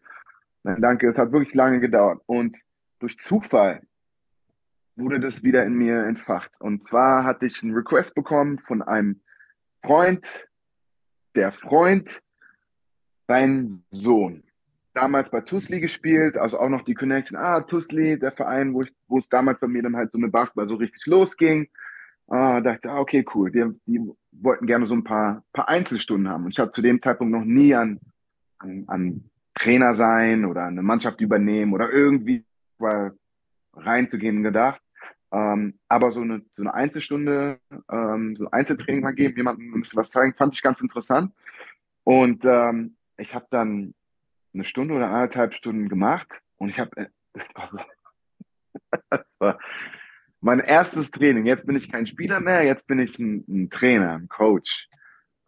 Nein, danke. Es hat wirklich lange gedauert. Und durch Zufall wurde das wieder in mir entfacht. Und zwar hatte ich einen Request bekommen von einem Freund, der Freund, sein Sohn. Damals bei Tusli gespielt, also auch noch die Connection, ah, Tusli, der Verein, wo, ich, wo es damals bei mir dann halt so mit Basketball so richtig losging. Ah, dachte, ah, okay, cool. Die, die wollten gerne so ein paar, paar Einzelstunden haben. Und ich habe zu dem Zeitpunkt noch nie an, an, an Trainer sein oder eine Mannschaft übernehmen oder irgendwie reinzugehen gedacht. Ähm, aber so eine, so eine Einzelstunde, ähm, so ein Einzeltraining mal geben, jemandem ein bisschen was zeigen, fand ich ganz interessant. Und ähm, ich habe dann eine Stunde oder anderthalb Stunden gemacht und ich habe, äh, <laughs> das war so, das war mein erstes Training. Jetzt bin ich kein Spieler mehr, jetzt bin ich ein, ein Trainer, ein Coach.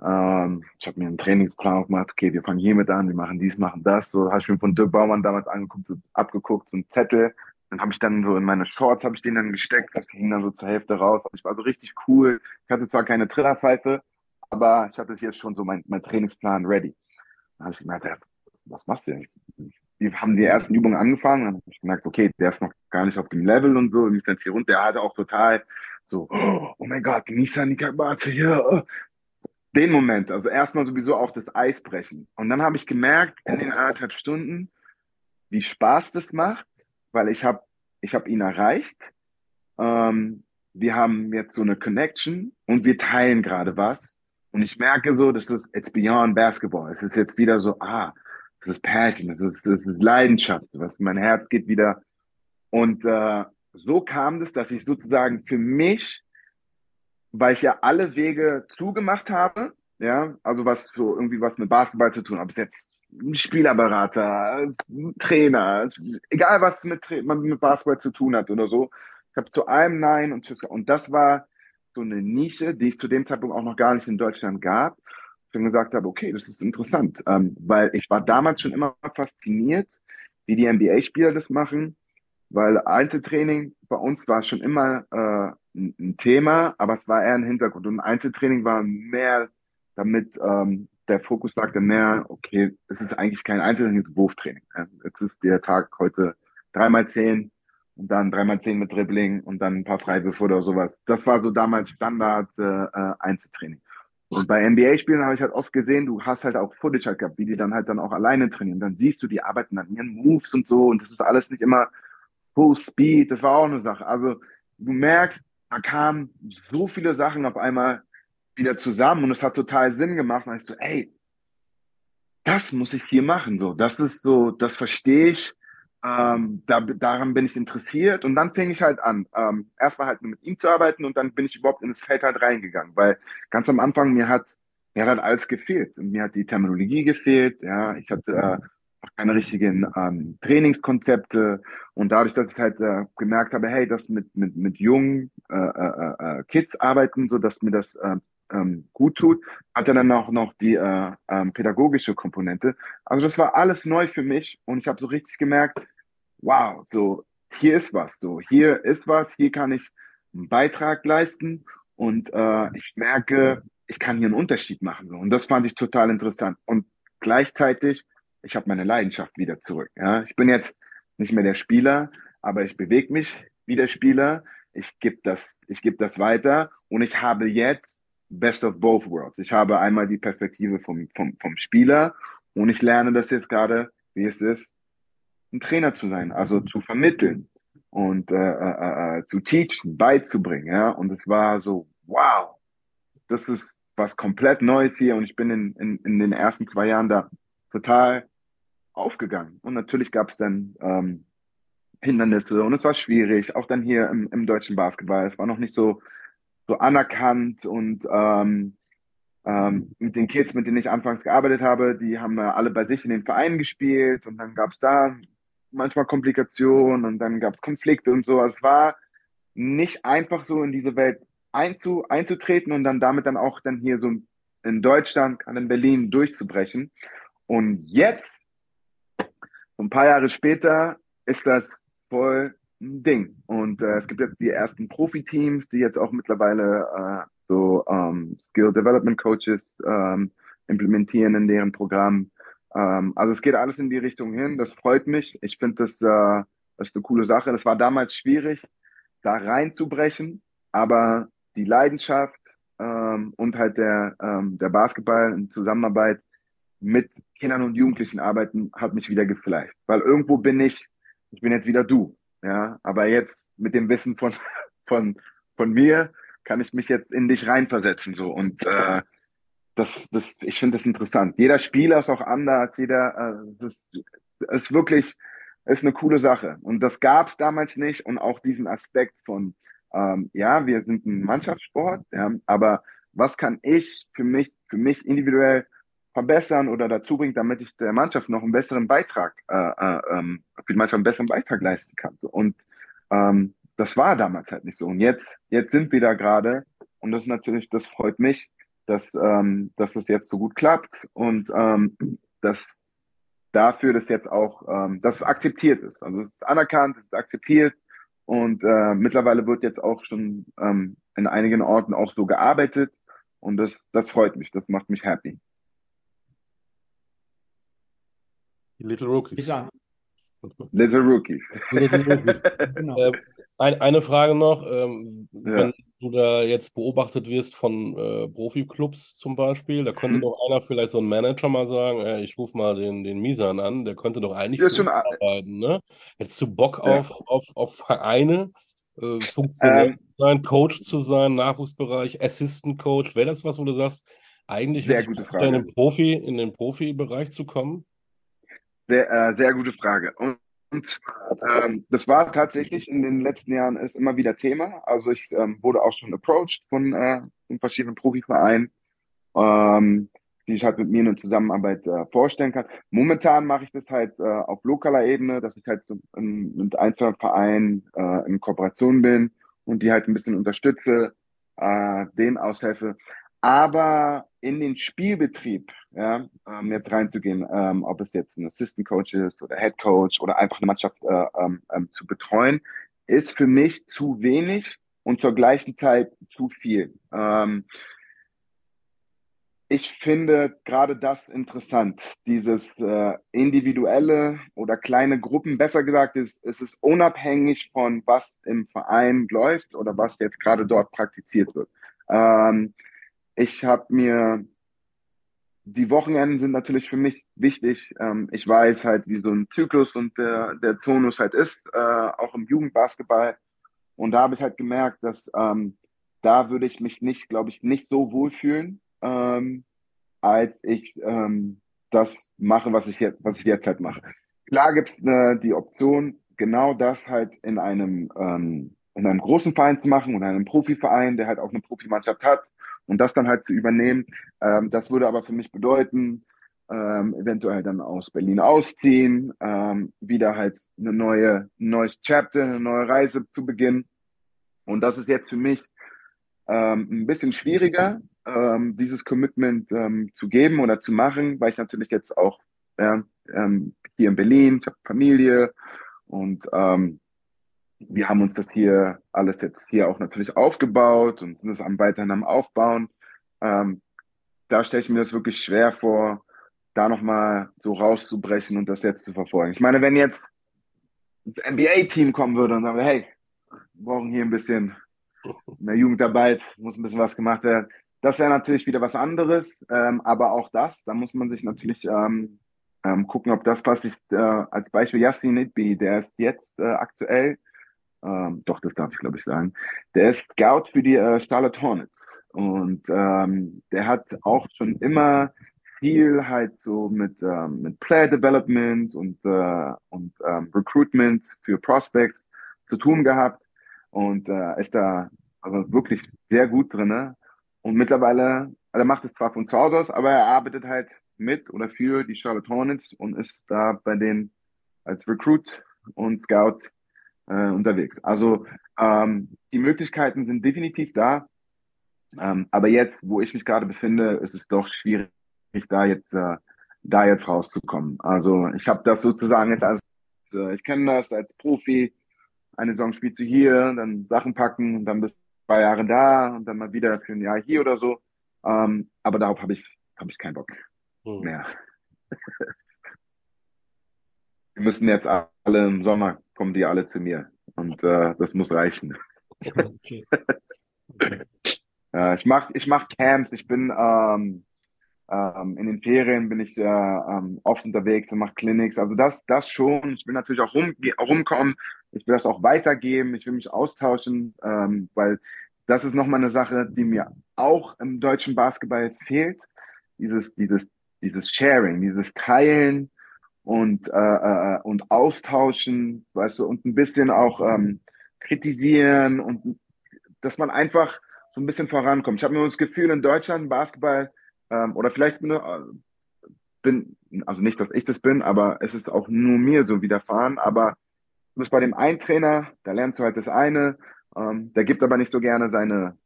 Ähm, ich habe mir einen Trainingsplan gemacht, okay, wir fangen hiermit an, wir machen dies, machen das. So habe ich mir von Dirk Baumann damals angeguckt, so, abgeguckt, so ein Zettel, dann habe ich dann so in meine Shorts habe ich den dann gesteckt, das ging dann so zur Hälfte raus. Ich war so richtig cool. Ich hatte zwar keine Trillerpfeife, aber ich hatte jetzt schon so mein, mein Trainingsplan ready. Dann habe ich gemerkt, was machst du denn? Die haben die ersten Übungen angefangen, dann ich gemerkt, okay, der ist noch gar nicht auf dem Level und so, und jetzt hier runter. Der hatte auch total so, oh mein Gott, Nisa Nikabate hier. Den Moment, also erstmal sowieso auch das Eis brechen. Und dann habe ich gemerkt, in den anderthalb Stunden, wie Spaß das macht weil ich habe ich hab ihn erreicht. Ähm, wir haben jetzt so eine Connection und wir teilen gerade was. Und ich merke so, das ist it's beyond basketball. Es ist jetzt wieder so, ah, das ist Passion, das ist, das ist Leidenschaft, was mein Herz geht wieder. Und äh, so kam es, dass ich sozusagen für mich, weil ich ja alle Wege zugemacht habe, ja, also was so irgendwie was mit Basketball zu tun, ob es jetzt Spielerberater, Trainer, egal was mit, man mit Basketball zu tun hat oder so. Ich habe zu allem Nein und Tschüss. Und das war so eine Nische, die ich zu dem Zeitpunkt auch noch gar nicht in Deutschland gab. Dann gesagt habe, okay, das ist interessant, ähm, weil ich war damals schon immer fasziniert, wie die NBA-Spieler das machen, weil Einzeltraining bei uns war schon immer äh, ein, Thema, aber es war eher ein Hintergrund. Und Einzeltraining war mehr damit ähm, der Fokus dann mehr, okay, es ist eigentlich kein einzelnes Wurftraining. Es ist der Tag heute dreimal zehn und dann dreimal zehn mit Dribbling und dann ein paar Freiwürfe oder sowas. Das war so damals Standard äh, äh Einzeltraining. Und bei NBA-Spielen habe ich halt oft gesehen, du hast halt auch Footage halt gehabt, wie die dann halt dann auch alleine trainieren. Dann siehst du, die arbeiten an ihren Moves und so und das ist alles nicht immer Full Speed. Das war auch eine Sache. Also du merkst, da kamen so viele Sachen auf einmal, wieder zusammen und es hat total Sinn gemacht. Und ich so, ey, das muss ich hier machen. So, das ist so, das verstehe ich. Ähm, da, daran bin ich interessiert. Und dann fing ich halt an, ähm, erstmal halt mit ihm zu arbeiten und dann bin ich überhaupt in das Feld halt reingegangen, weil ganz am Anfang mir hat, mir hat halt alles gefehlt. Mir hat die Terminologie gefehlt. Ja, ich hatte äh, keine richtigen ähm, Trainingskonzepte und dadurch, dass ich halt äh, gemerkt habe, hey, das mit mit mit jungen äh, äh, äh Kids arbeiten, so dass mir das äh, ähm, gut tut, hat er dann auch noch die äh, ähm, pädagogische Komponente. Also das war alles neu für mich und ich habe so richtig gemerkt, wow, so hier ist was, so hier ist was, hier kann ich einen Beitrag leisten und äh, ich merke, ich kann hier einen Unterschied machen. So. Und das fand ich total interessant. Und gleichzeitig, ich habe meine Leidenschaft wieder zurück. Ja? Ich bin jetzt nicht mehr der Spieler, aber ich bewege mich wie der Spieler. Ich gebe das, ich gebe das weiter und ich habe jetzt Best of both worlds. Ich habe einmal die Perspektive vom, vom, vom Spieler und ich lerne das jetzt gerade, wie es ist, ein Trainer zu sein, also zu vermitteln und äh, äh, äh, zu teachen, beizubringen. Ja? Und es war so, wow, das ist was komplett Neues hier und ich bin in, in, in den ersten zwei Jahren da total aufgegangen. Und natürlich gab es dann ähm, Hindernisse und es war schwierig, auch dann hier im, im deutschen Basketball. Es war noch nicht so so anerkannt und ähm, ähm, mit den Kids, mit denen ich anfangs gearbeitet habe, die haben äh, alle bei sich in den Vereinen gespielt und dann gab es da manchmal Komplikationen und dann gab es Konflikte und so. Es war nicht einfach so in diese Welt einzu, einzutreten und dann damit dann auch dann hier so in Deutschland, in Berlin durchzubrechen. Und jetzt, ein paar Jahre später, ist das voll ein Ding. Und äh, es gibt jetzt die ersten Profiteams, die jetzt auch mittlerweile äh, so ähm, Skill Development Coaches ähm, implementieren in deren Programm. Ähm, also es geht alles in die Richtung hin. Das freut mich. Ich finde das, äh, das ist eine coole Sache. Das war damals schwierig, da reinzubrechen, aber die Leidenschaft ähm, und halt der, ähm, der Basketball in Zusammenarbeit mit Kindern und Jugendlichen arbeiten hat mich wieder gefleischt. Weil irgendwo bin ich, ich bin jetzt wieder du. Ja, aber jetzt mit dem Wissen von, <laughs> von, von mir kann ich mich jetzt in dich reinversetzen, so. Und, äh, das, das, ich finde das interessant. Jeder Spieler ist auch anders, jeder, äh, das ist wirklich, ist eine coole Sache. Und das gab es damals nicht. Und auch diesen Aspekt von, ähm, ja, wir sind ein Mannschaftssport, ja, aber was kann ich für mich, für mich individuell verbessern oder dazu bringen, damit ich der Mannschaft noch einen besseren Beitrag, äh, äh, ähm, für die Mannschaft einen besseren Beitrag leisten kann. So. Und ähm, das war damals halt nicht so. Und jetzt, jetzt sind wir da gerade und das ist natürlich, das freut mich, dass, ähm, dass das jetzt so gut klappt und ähm, dass dafür das jetzt auch, ähm, dass es akzeptiert ist. Also es ist anerkannt, es ist akzeptiert und äh, mittlerweile wird jetzt auch schon ähm, in einigen Orten auch so gearbeitet und das, das freut mich, das macht mich happy. Little Rookies. Little Rookies. Little Rookies. genau. <laughs> äh, ein, eine Frage noch. Ähm, ja. Wenn du da jetzt beobachtet wirst von äh, Profiklubs zum Beispiel, da könnte hm. doch einer vielleicht so ein Manager mal sagen, äh, ich rufe mal den, den Misan an, der könnte doch eigentlich schon arbeiten. Ne? Hättest du Bock ja. auf, auf, auf Vereine, äh, Funktionär ähm, sein, Coach zu sein, Nachwuchsbereich, Assistant Coach? Wäre das was, wo du sagst, eigentlich sehr gute Frage. in den Profi, in den Profibereich zu kommen? Sehr, äh, sehr gute Frage. Und und ähm, das war tatsächlich in den letzten Jahren ist immer wieder Thema. Also ich ähm, wurde auch schon approached von, äh, von verschiedenen Profivereinen, ähm, die ich halt mit mir eine Zusammenarbeit äh, vorstellen kann. Momentan mache ich das halt äh, auf lokaler Ebene, dass ich halt so in, mit einzelnen Vereinen äh, in Kooperation bin und die halt ein bisschen unterstütze, äh, denen aushelfe. Aber in den Spielbetrieb, ja, ähm, jetzt reinzugehen, ähm, ob es jetzt ein Assistant Coach ist oder Head Coach oder einfach eine Mannschaft äh, ähm, ähm, zu betreuen, ist für mich zu wenig und zur gleichen Zeit zu viel. Ähm, ich finde gerade das interessant, dieses äh, individuelle oder kleine Gruppen, besser gesagt, ist, ist es unabhängig von was im Verein läuft oder was jetzt gerade dort praktiziert wird. Ähm, ich habe mir, die Wochenenden sind natürlich für mich wichtig. Ähm, ich weiß halt, wie so ein Zyklus und der, der Tonus halt ist, äh, auch im Jugendbasketball. Und da habe ich halt gemerkt, dass ähm, da würde ich mich nicht, glaube ich, nicht so wohlfühlen, ähm, als ich ähm, das mache, was ich jetzt, was ich jetzt halt mache. Klar gibt es äh, die Option, genau das halt in einem ähm, in einem großen Verein zu machen oder einem Profiverein, der halt auch eine Profimannschaft hat, und das dann halt zu übernehmen, ähm, das würde aber für mich bedeuten, ähm, eventuell dann aus Berlin ausziehen, ähm, wieder halt eine neue, ein neues Chapter, eine neue Reise zu beginnen. Und das ist jetzt für mich ähm, ein bisschen schwieriger, ähm, dieses Commitment ähm, zu geben oder zu machen, weil ich natürlich jetzt auch äh, hier in Berlin, ich habe Familie und ähm, wir haben uns das hier alles jetzt hier auch natürlich aufgebaut und sind es am weiterhin am Aufbauen. Ähm, da stelle ich mir das wirklich schwer vor, da nochmal so rauszubrechen und das jetzt zu verfolgen. Ich meine, wenn jetzt das NBA-Team kommen würde und sagen, hey, wir brauchen hier ein bisschen mehr Jugendarbeit, muss ein bisschen was gemacht werden. Das wäre natürlich wieder was anderes, ähm, aber auch das, da muss man sich natürlich ähm, ähm, gucken, ob das passt. Ich, äh, als Beispiel Yassin Nidbi, der ist jetzt äh, aktuell ähm, doch, das darf ich glaube ich sagen, der ist Scout für die äh, Charlotte Hornets. Und ähm, der hat auch schon immer viel halt so mit, ähm, mit Player Development und, äh, und ähm, Recruitment für Prospects zu tun gehabt und äh, ist da also wirklich sehr gut drinne. Und mittlerweile, also er macht es zwar von zu Hause aus, aber er arbeitet halt mit oder für die Charlotte Hornets und ist da bei denen als Recruit und Scout äh, unterwegs. Also ähm, die Möglichkeiten sind definitiv da. Ähm, aber jetzt, wo ich mich gerade befinde, ist es doch schwierig, da jetzt, äh, da jetzt rauszukommen. Also ich habe das sozusagen jetzt als, äh, ich kenne das als Profi. Eine Saison spielst du hier, dann Sachen packen und dann bist du zwei Jahre da und dann mal wieder für ein Jahr hier oder so. Ähm, aber darauf habe ich, hab ich keinen Bock hm. mehr. <laughs> Wir müssen jetzt alle im Sommer kommen die alle zu mir und äh, das muss reichen. Okay. äh, <laughs> ich mache ich mach Camps, ich bin ähm, ähm, in den Ferien bin ich äh, ähm, oft unterwegs und mache Clinics. Also das, das schon. Ich will natürlich auch rum, rumkommen. Ich will das auch weitergeben. Ich will mich austauschen, ähm, weil das ist nochmal eine Sache, die mir auch im deutschen Basketball fehlt. Dieses, dieses, dieses Sharing, dieses Teilen und, äh, äh, und Austauschen, weißt du, und ein bisschen auch ähm, kritisieren und dass man einfach so ein bisschen vorankommt. Ich habe nur das Gefühl, in Deutschland Basketball ähm, oder vielleicht nur, äh, bin, also nicht, dass ich das bin, aber es ist auch nur mir so widerfahren. Aber du bist bei dem einen Trainer, da lernst du halt das eine, ähm, der gibt aber nicht so gerne seine,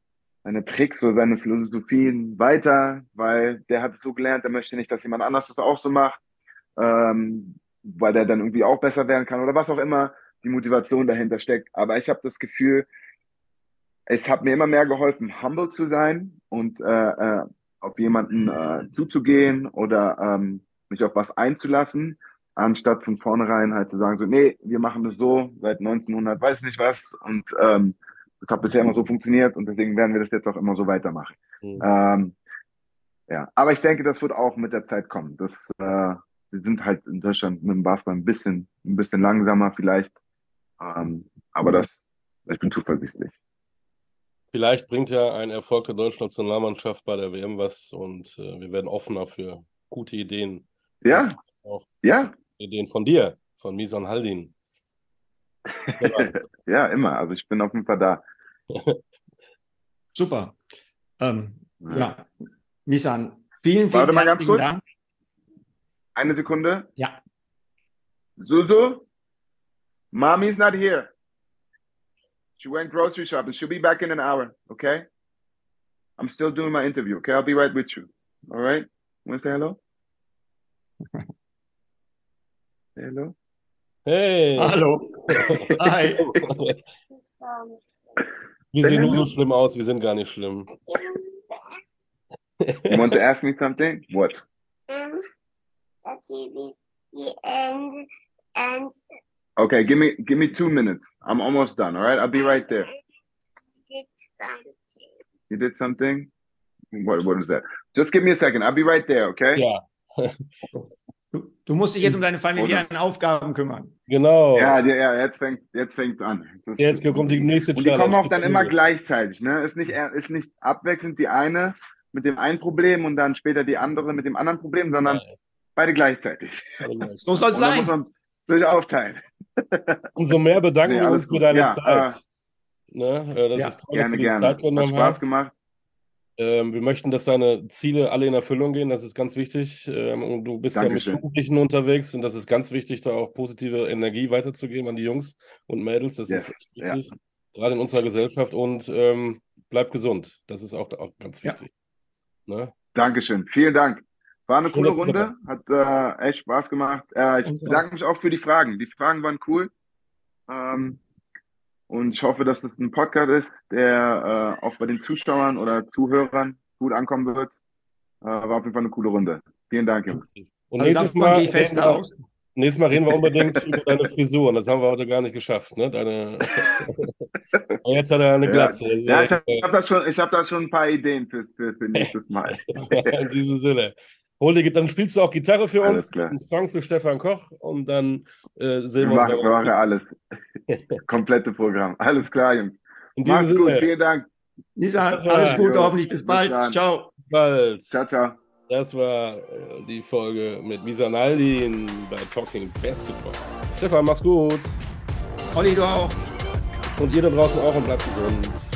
seine Tricks oder seine Philosophien weiter, weil der hat es so gelernt, der möchte nicht, dass jemand anders das auch so macht, ähm, weil der dann irgendwie auch besser werden kann oder was auch immer die Motivation dahinter steckt. Aber ich habe das Gefühl, es hat mir immer mehr geholfen, humble zu sein und äh, äh, auf jemanden äh, zuzugehen oder ähm, mich auf was einzulassen, anstatt von vornherein halt zu sagen, so, nee, wir machen das so seit 1900, weiß nicht was und ähm, das hat bisher immer so funktioniert und deswegen werden wir das jetzt auch immer so weitermachen. Mhm. Ähm, ja, aber ich denke, das wird auch mit der Zeit kommen. Das, äh, wir sind halt in Deutschland mit dem Basketball ein bisschen, ein bisschen langsamer vielleicht, ähm, aber das, ich bin zuversichtlich. Vielleicht bringt ja ein Erfolg der deutschen Nationalmannschaft bei der WM was und äh, wir werden offener für gute Ideen. Ja. Auch ja. Ideen von dir, von Misan Haldin. <laughs> ja, immer. Also ich bin auf jeden Fall da. <laughs> Super. Ähm, ja. ja. Misan, vielen, vielen Warte mal ganz kurz. Dank. Eine Sekunde. Ja. Susu, Mommy's not here. She went grocery shopping. She'll be back in an hour. Okay. I'm still doing my interview. Okay. I'll be right with you. All right. Want to say hello? <laughs> say hello. Hey. Hallo. Hi. Wir sehen nur so schlimm aus. Wir sind gar nicht schlimm. Um, <laughs> you want to ask me something? What? Um, Um, and and Okay, give me give me two minutes. I'm almost done. All right, I'll be right there. You did something. What what is that? Just give me a second. I'll be right there. Okay. Ja. Du, du musst dich jetzt um deine familiären Aufgaben kümmern. Genau. Ja, ja, jetzt fängt jetzt fängt's an. Das jetzt kommt die nächste Und die kommen auch dann immer gleichzeitig. Ne, ist nicht ist nicht abwechselnd die eine mit dem einen Problem und dann später die andere mit dem anderen Problem, sondern Nein. Beide gleichzeitig. So soll es sein. Will ich aufteilen. Umso mehr bedanken nee, wir uns für deine ja, Zeit. Äh, ne? Das ja, ist toll, gerne, dass du die gerne. Zeit genommen Spaß hast. gemacht. Ähm, wir möchten, dass deine Ziele alle in Erfüllung gehen. Das ist ganz wichtig. Ähm, und du bist Dankeschön. ja mit Jugendlichen unterwegs und das ist ganz wichtig, da auch positive Energie weiterzugeben an die Jungs und Mädels. Das yes. ist echt wichtig. Ja. Gerade in unserer Gesellschaft. Und ähm, bleib gesund. Das ist auch, auch ganz wichtig. Ne? Dankeschön. Vielen Dank. War eine Schön, coole Runde, hat äh, echt Spaß gemacht. Äh, ich bedanke mich auch für die Fragen. Die Fragen waren cool. Ähm, und ich hoffe, dass das ein Podcast ist, der äh, auch bei den Zuschauern oder Zuhörern gut ankommen wird. Äh, war auf jeden Fall eine coole Runde. Vielen Dank, Jungs. Und also nächstes, Mal fest wir, nächstes Mal reden wir unbedingt <laughs> über deine Frisur. Und das haben wir heute gar nicht geschafft. Ne? Deine... <laughs> Jetzt hat er eine Glatze. Ja, ja ich habe hab da, schon, hab da schon ein paar Ideen für, für, für nächstes Mal. <laughs> In diesem Sinne. Hol dir, dann spielst du auch Gitarre für alles uns, klar. einen Song für Stefan Koch und dann äh, sehen wir uns. Wir machen alles. <laughs> Komplette Programm. Alles klar, Jungs. Mach's Sinne. gut, vielen Dank. Lisa, alles Gute, hoffentlich bis bald. Bis ciao. Bald. Ciao, ciao. Das war äh, die Folge mit Misa Naldin bei Talking Basketball. Stefan, mach's gut. Olli, du auch. Und ihr da draußen auch und bleibt gesund.